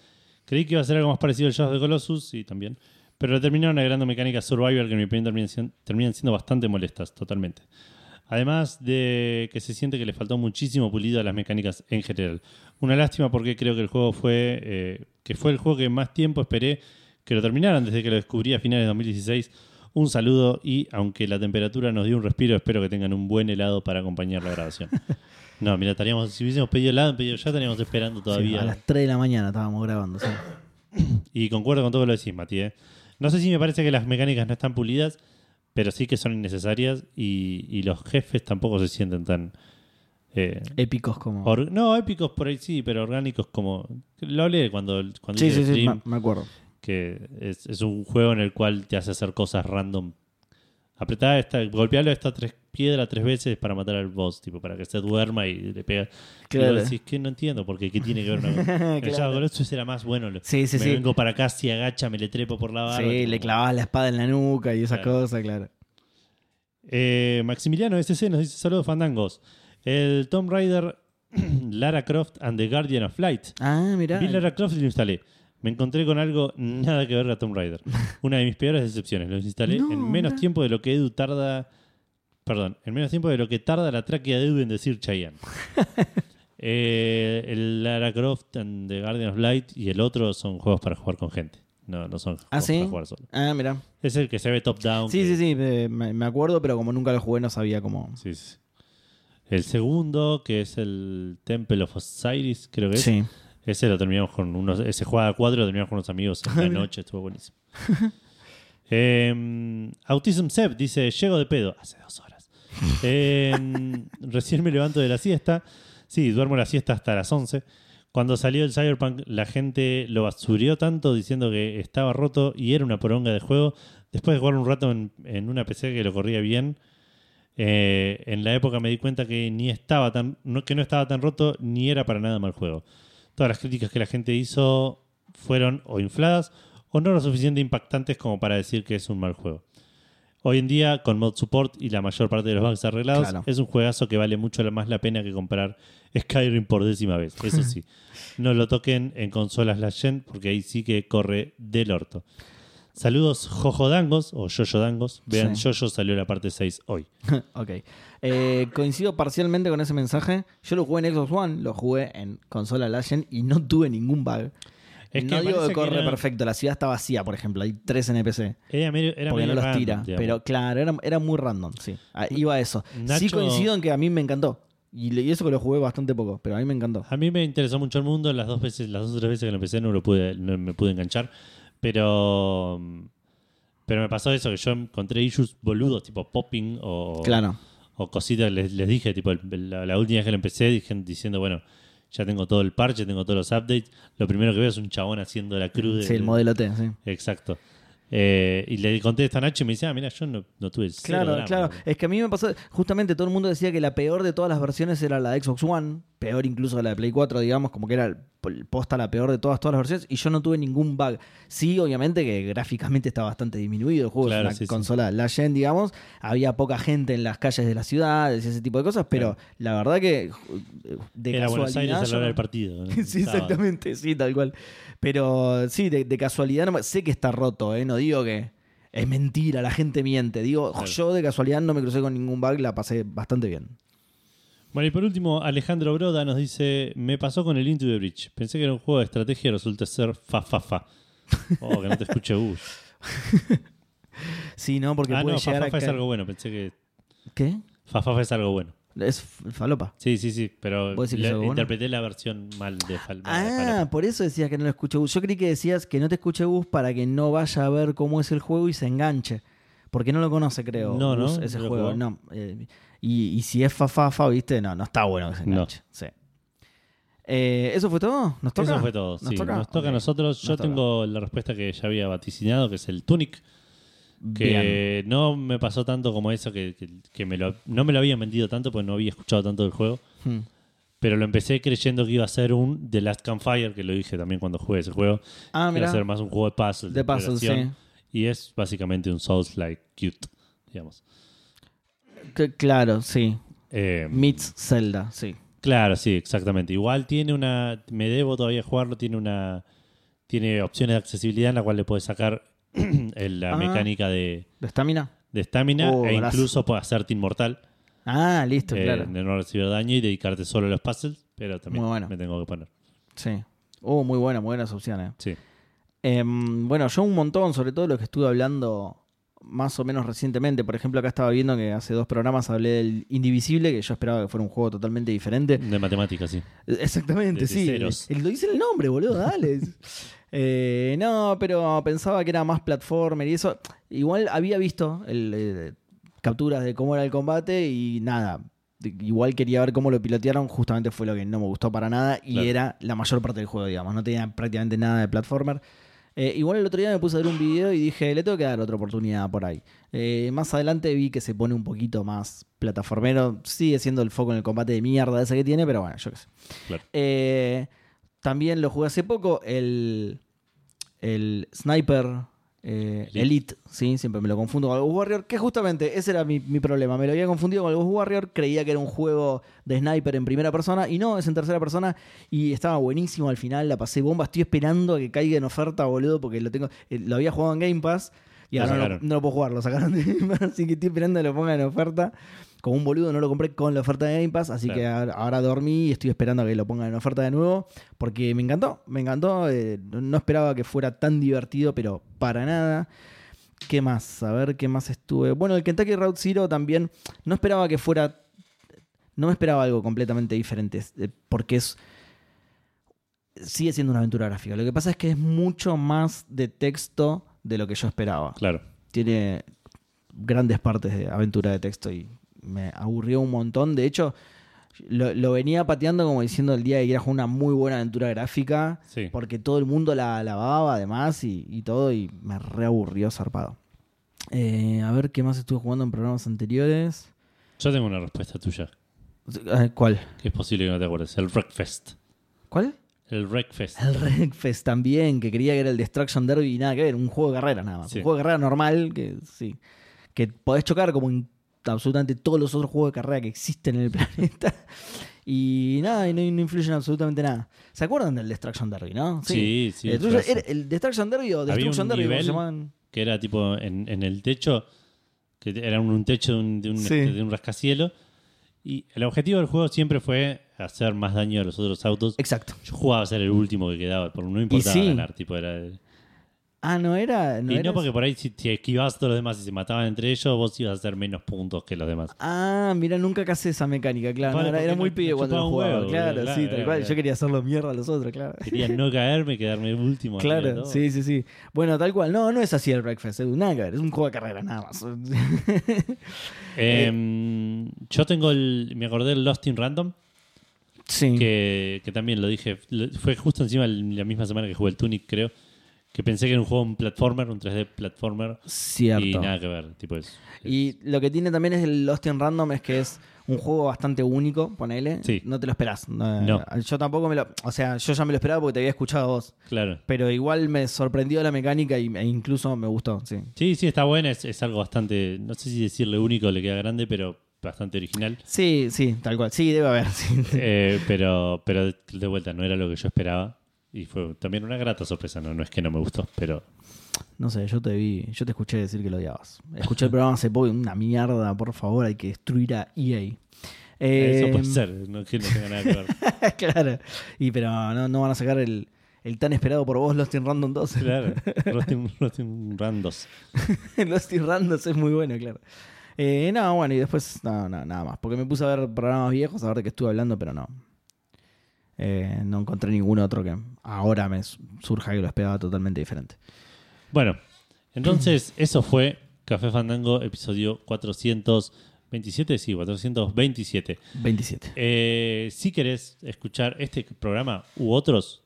Creí que iba a ser algo más parecido al Shadow de Colossus, y también. Pero terminaron agregando mecánicas Survivor que en mi opinión terminan, siendo- terminan siendo bastante molestas, totalmente. Además de que se siente que le faltó muchísimo pulido a las mecánicas en general. Una lástima porque creo que el juego fue eh, que fue el juego que más tiempo esperé que lo terminaran desde que lo descubrí a finales de 2016. Un saludo y aunque la temperatura nos dio un respiro, espero que tengan un buen helado para acompañar la grabación. No, mira, estaríamos, si hubiésemos pedido helado, pedido, ya estaríamos esperando Sí, todavía. a las 3 de la mañana estábamos grabando. sí. Y concuerdo con todo lo que decís, Mati. ¿eh? No sé si me parece que las mecánicas no están pulidas, pero sí que son innecesarias y, y los jefes tampoco se sienten tan... eh, Épicos como. or- no, épicos por ahí sí, pero orgánicos como... Lo hablé cuando, cuando sí, sí, sí, me, acuerdo. que es, es un juego en el cual te hace hacer cosas random. Apretar esta, golpearlo a esta tres piedra tres veces para matar al boss, tipo, para que se duerma y le pega. Claro. Y vos decís que no entiendo, porque qué tiene que ver una cosa. Claro. Con esto era más bueno. Sí, sí, me sí. vengo para acá, si agacha, me le trepo por la barba. Sí, tipo, le clavabas la espada en la nuca y esas Claro. cosas, claro. Eh, Maximiliano SC nos dice saludos fandangos. El Tomb Raider Lara Croft and the Guardian of Light. Ah, mirá. Vi Lara Croft y lo instalé. Me encontré con algo nada que ver a Tomb Raider. Una de mis peores decepciones. Lo instalé No, en menos mirá. tiempo de lo que Edu tarda. Perdón, en menos tiempo de lo que tarda la tráquea de Edu en decir Chayanne. Eh, el Lara Croft and the Guardian of Light y el otro son juegos para jugar con gente. No, no son ¿Ah, juegos sí? para jugar solo. Ah, mirá. Es el que se ve top down. Sí, que- sí, sí, me, acuerdo, pero como nunca lo jugué no sabía cómo. Sí, sí. El segundo, que es el Temple of Osiris, creo que es. Sí. Ese lo terminamos con unos. Ese juega a cuatro, lo terminamos con unos amigos en la noche, estuvo buenísimo. Eh, Autism Seb dice: Llego de pedo. Hace dos horas. Recién me levanto de la siesta. Sí, duermo la siesta hasta las 11. Cuando salió el Cyberpunk, la gente lo basurió tanto diciendo que estaba roto y era una poronga de juego. Después de jugar un rato en, una PC que lo corría bien, eh, en la época me di cuenta que ni estaba tan, que no estaba tan roto ni era para nada mal juego. Todas las críticas que la gente hizo fueron o infladas o no lo suficiente impactantes como para decir que es un mal juego. Hoy en día, con mod support y la mayor parte de los bugs arreglados, Claro. es un juegazo que vale mucho más la pena que comprar Skyrim por décima vez. Eso sí, no lo toquen en consolas la gen porque ahí sí que corre del orto. Saludos Jojo Dangos o Yoyo Dangos. Vean, Sí. Yoyo salió la parte 6 hoy. ok. Eh, coincido parcialmente con ese mensaje. Yo lo jugué en Xbox One, lo jugué en consola Legend y no tuve ningún bug. Es no me digo que corre era- perfecto, la ciudad está vacía, por ejemplo, hay tres NPC. Era medio, era porque medio no los random, tira. digamos. Pero claro, era, era muy random, sí. Ah, iba a eso. Sí Nacho- coincido en que a mí me encantó. Y, eso que lo jugué bastante poco, pero a mí me encantó. A mí me interesó mucho el mundo. Las dos veces, las dos o tres veces que lo empecé no lo pude, no me pude enganchar. Pero. Pero me pasó eso, que yo encontré issues boludos, tipo popping o, Claro. o cositas. Les, les dije, tipo, el- la, la última vez que lo empecé, dije, diciendo, bueno, ya tengo todo el parche, tengo todos los updates. Lo primero que veo es un chabón haciendo la cruz. de- Sí, el modelo T, sí. Exacto. Eh, y le conté esta noche y me dice, ah, mira, yo no, no tuve cero Claro, drama". claro. Es que a mí me pasó, justamente todo el mundo decía que la peor de todas las versiones era la de Xbox One, peor incluso que la de Play 4, digamos, como que era el- posta la peor de todas, todas las versiones, y yo no tuve ningún bug. Sí, obviamente que gráficamente está bastante disminuido el juego, Claro, es una sí, sí. consola la Gen, digamos, había poca gente en las calles de las ciudades y ese tipo de cosas, pero la verdad que eh, de Era Buenos Aires a la hora del partido. ¿no? sí, exactamente, sí, tal cual. Pero sí, de, de casualidad, no sé que está roto, ¿eh? no digo que es mentira, la gente miente. Digo, Claro. yo de casualidad no me crucé con ningún bug, la pasé bastante bien. Bueno, y por último, Alejandro Broda nos dice: Me pasó con el Into the Bridge. Pensé que era un juego de estrategia y resulta ser fa fa fa. Oh, que no te escuche Bush. Sí, no, porque ah, puede no, llegar fa a fa es caer- algo bueno. Pensé que ¿Qué? fa fa fa es algo bueno. Es falopa. Sí, sí, sí, pero interpreté la versión mal de, fal de Ah, falopa. por eso decías que no lo escuché bus. Yo creí que decías que no te escuche bus para que no vaya a ver cómo es el juego y se enganche. Porque no lo conoce, creo. No, ¿no? Gus, ese ¿No juego. No. eh, y, y si es fa, fa, fa, viste, no, no está bueno que se No. enganche. Sí. Eh, ¿Eso fue todo? ¿Nos toca? Eso fue todo. sí. toca? Nos toca a nosotros. Yo Nos toca. tengo la respuesta que ya había vaticinado, que es el Tunic. Que no me pasó tanto como eso, que, que- que me lo, no me lo habían vendido tanto porque no había escuchado tanto del juego. Hmm. Pero lo empecé creyendo que iba a ser un The Last Campfire, que lo dije también cuando jugué ese juego. Ah, iba a ser más un juego de puzzle. De puzzle, sí. Y es básicamente un Souls-like cute, digamos. Que- claro, sí. Eh, Meets Zelda, sí. Claro, sí, exactamente. Igual tiene una. Me debo todavía jugarlo. Tiene una. Tiene opciones de accesibilidad en la cual le puedes sacar la Ah. mecánica de ¿De estamina? de estamina Oh, e brazo. incluso puede hacerte inmortal. Ah, listo, eh, claro. de no recibir daño y dedicarte solo a los puzzles, pero también Muy bueno. me tengo que poner. Sí. Oh, muy buena, muy buenas opciones. Sí. Em, bueno, yo un montón, sobre todo lo que estuve hablando más o menos recientemente. Por ejemplo, acá estaba viendo que hace dos programas hablé del Indivisible, que yo esperaba que fuera un juego totalmente diferente. De matemáticas, sí. Exactamente, De sí. ceros. El- lo dice el nombre, boludo, dale. Eh, no, pero pensaba que era más platformer y eso. Igual había visto el, eh, capturas de cómo era el combate y nada. Igual quería ver cómo lo pilotearon, justamente fue lo que no me gustó para nada y Claro. era la mayor parte del juego, digamos. No tenía prácticamente nada de platformer. Eh, igual el otro día me puse a ver un video y dije, le tengo que dar otra oportunidad por ahí. Eh, más adelante vi que se pone un poquito más plataformero. Sigue siendo el foco en el combate de mierda ese que tiene, pero bueno, yo qué sé. Claro. Eh, también lo jugué hace poco, el, el Sniper eh, Elite. Elite. ¿sí? siempre me lo confundo con el Ghost Warrior, que justamente ese era mi, mi problema, me lo había confundido con el Ghost Warrior, creía que era un juego de sniper en primera persona, y no, es en tercera persona, y estaba buenísimo al final, la pasé bomba, estoy esperando a que caiga en oferta, boludo, porque lo tengo, eh, lo había jugado en Game Pass, y ahora no lo, sacaron. no lo puedo jugar, lo sacaron de Game Pass, así que estoy esperando que lo pongan en oferta. Como un boludo no lo compré con la oferta de Game Pass, así Claro. que ahora, ahora dormí y estoy esperando a que lo pongan en oferta de nuevo, porque me encantó, me encantó, eh, no no esperaba que fuera tan divertido, pero para nada. ¿Qué más? A ver, ¿qué más estuve? Bueno, el Kentucky Route Zero también, no esperaba que fuera, no me esperaba algo completamente diferente, eh, porque es, sigue siendo una aventura gráfica. Lo que pasa es que es mucho más de texto de lo que yo esperaba Claro. tiene grandes partes de aventura de texto y me aburrió un montón. De hecho, lo, lo venía pateando como diciendo el día que era una muy buena aventura gráfica, Sí. porque todo el mundo la alababa además y, y todo, y me reaburrió zarpado. Eh, a ver qué más estuve jugando en programas anteriores. Yo tengo una respuesta tuya, Eh, ¿Cuál? que es posible que no te acuerdes. El Wreckfest. ¿Cuál? El Wreckfest. El Wreckfest también, que creía que era el Destruction Derby y nada que ver, un juego de carreras nada más. Sí. Un juego de carrera normal, que sí. Que podés chocar como en absolutamente todos los otros juegos de carrera que existen en el planeta. Y nada, y no, no influyen absolutamente nada. ¿Se acuerdan del Destruction Derby, no? Sí, sí, El, era- el Destruction Derby o Destruction Derby, como se que era tipo en, en el techo, que era un, un techo de un, de un, Sí. este, de un rascacielos. Y el objetivo del juego siempre fue hacer más daño a los otros autos. Exacto. Yo jugaba a ser el último que quedaba, porque no importaba sí. ganar, tipo era... Ah, no era. No y era no porque por ahí si, si esquivabas a todos los demás y se mataban entre ellos, vos ibas a hacer menos puntos que los demás. Ah, mira, nunca casé esa mecánica, claro. Vale, no, era, muy pibe cuando lo un jugaba. huevo, claro, claro, sí, tal claro, cual. claro. Yo quería hacerlo mierda a los otros, claro. Quería no caerme, quedarme último. Claro, sí, sí, sí. Bueno, tal cual. No, no es así el Breakfast, Edu. Nada que ver. Es un juego de carrera, nada más. Em, yo tengo el. Me acordé del Lost in Random, sí. que, que también lo dije. Fue justo encima la misma semana que jugué el Tunic, creo. Que pensé que era un juego un platformer, un 3D platformer. Cierto. Y Y, nada que ver. Tipo es, lo que tiene también es el Lost in Random es que es un juego bastante único, ponele. Sí. No te lo esperás. No, No. Yo tampoco me lo... O sea, yo ya me lo esperaba porque te había escuchado vos. Claro. Pero igual me sorprendió la mecánica y, e incluso me gustó, sí. Sí, sí, está buena. Es, es algo bastante. No sé si decirle único le queda grande, pero bastante original. Sí, sí, tal cual. Sí, debe haber. sí. Eh, pero, pero de, vuelta, no era lo que yo esperaba. Y fue también una grata sorpresa. No, no es que no me gustó, pero. No sé, yo te vi, yo te escuché decir que lo odiabas. Escuché el programa hace poco una mierda, por favor, hay que destruir a EA. Eso Eh, puede ser. No, que no tenga nada que ver. claro. Y pero no, no van a sacar el, el tan esperado por vos Lost in Random 2. Claro. Randos. Lost in Random es muy bueno, claro. Eh, no, bueno, y después no, no, nada más. Porque me puse a ver programas viejos, a ver de qué estuve hablando, pero no. Eh, no encontré ningún otro que ahora me su- surja que lo esperaba totalmente diferente. Bueno, entonces eso fue Café Fandango, episodio 427. Sí, 427. 27. Eh, si querés escuchar este programa u otros,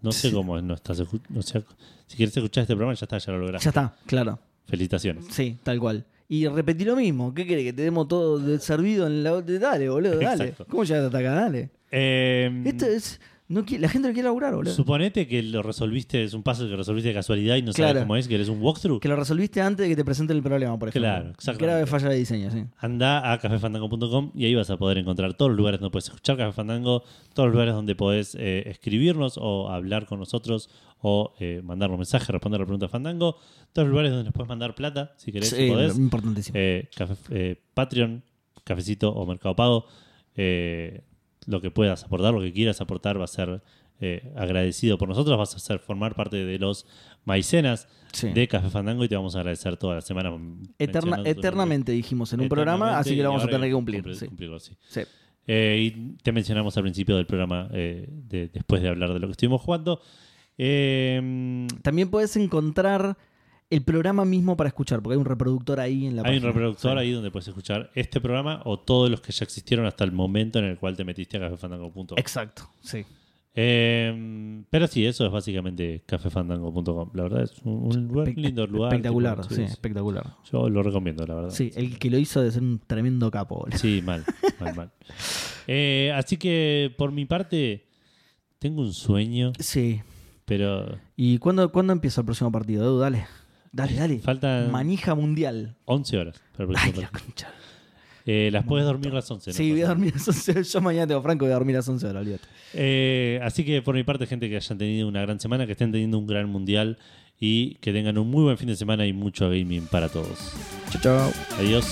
no sé Sí. cómo no estás escu- o sea, si querés escuchar este programa, ya está, ya lo lograste. Ya está, claro. Felicitaciones. Sí, tal cual. Y repetí lo mismo. ¿Qué querés? Que te demos todo servido en la. Dale, boludo, dale. Exacto. ¿Cómo llegaste hasta acá? Dale. Eh, Esto es. No, la gente no quiere laburar, boludo. Suponete que lo resolviste, es un puzzle que resolviste de casualidad y no Claro. sabes cómo es, que eres un walkthrough. Que lo resolviste antes de que te presenten el problema, por ejemplo. Claro, exactamente. Grave falla de diseño, sí. Anda a cafefandango.com y ahí vas a poder encontrar todos los lugares donde puedes escuchar Café Fandango, todos los lugares donde podés eh, escribirnos o hablar con nosotros o eh, mandarnos mensajes, responder a la pregunta de Fandango, todos los lugares donde nos puedes mandar plata, si querés, si Sí, podés. importantísimo. Eh, café- eh, Patreon, Cafecito o Mercado Pago. Eh, lo que puedas aportar, lo que quieras aportar va a ser eh, agradecido por nosotros. Vas a ser formar parte de los maicenas Sí. de Café Fandango y te vamos a agradecer toda la semana. Eterna- eternamente dijimos en un programa, así que lo vamos a tener que cumplir. Cumplir- sí. cumplirlo, sí. Sí. Eh, y te mencionamos al principio del programa, eh, de- después de hablar de lo que estuvimos jugando. También puedes encontrar el programa mismo para escuchar, porque hay un reproductor ahí en la hay un reproductor Sí. ahí donde puedes escuchar este programa o todos los que ya existieron hasta el momento en el cual te metiste a cafefandango.com. Exacto, sí. Eh, pero sí, eso es básicamente cafefandango.com. La verdad es un, un lugar- Espe- lindo lugar. Espectacular, tipo, sí, espectacular. Yo lo recomiendo, la verdad. Sí, el que lo hizo de ser un tremendo capo. boludo. Sí, mal, mal, mal. Eh, así que por mi parte, tengo un sueño, Sí. pero ¿Y cuándo, cuándo empieza el próximo partido? Edu? dale. Dale, dale. faltan Manija mundial. 11 horas. para el Ay, la concha. Eh, las puedes dormir las 11. no Sí, voy a dormir a las 11. Yo mañana tengo Franco, voy a dormir a las 11 horas, olvídate. Eh, así que por mi parte, gente que hayan tenido una gran semana, que estén teniendo un gran mundial y que tengan un muy buen fin de semana y mucho gaming para todos. Chao, chao. Adiós.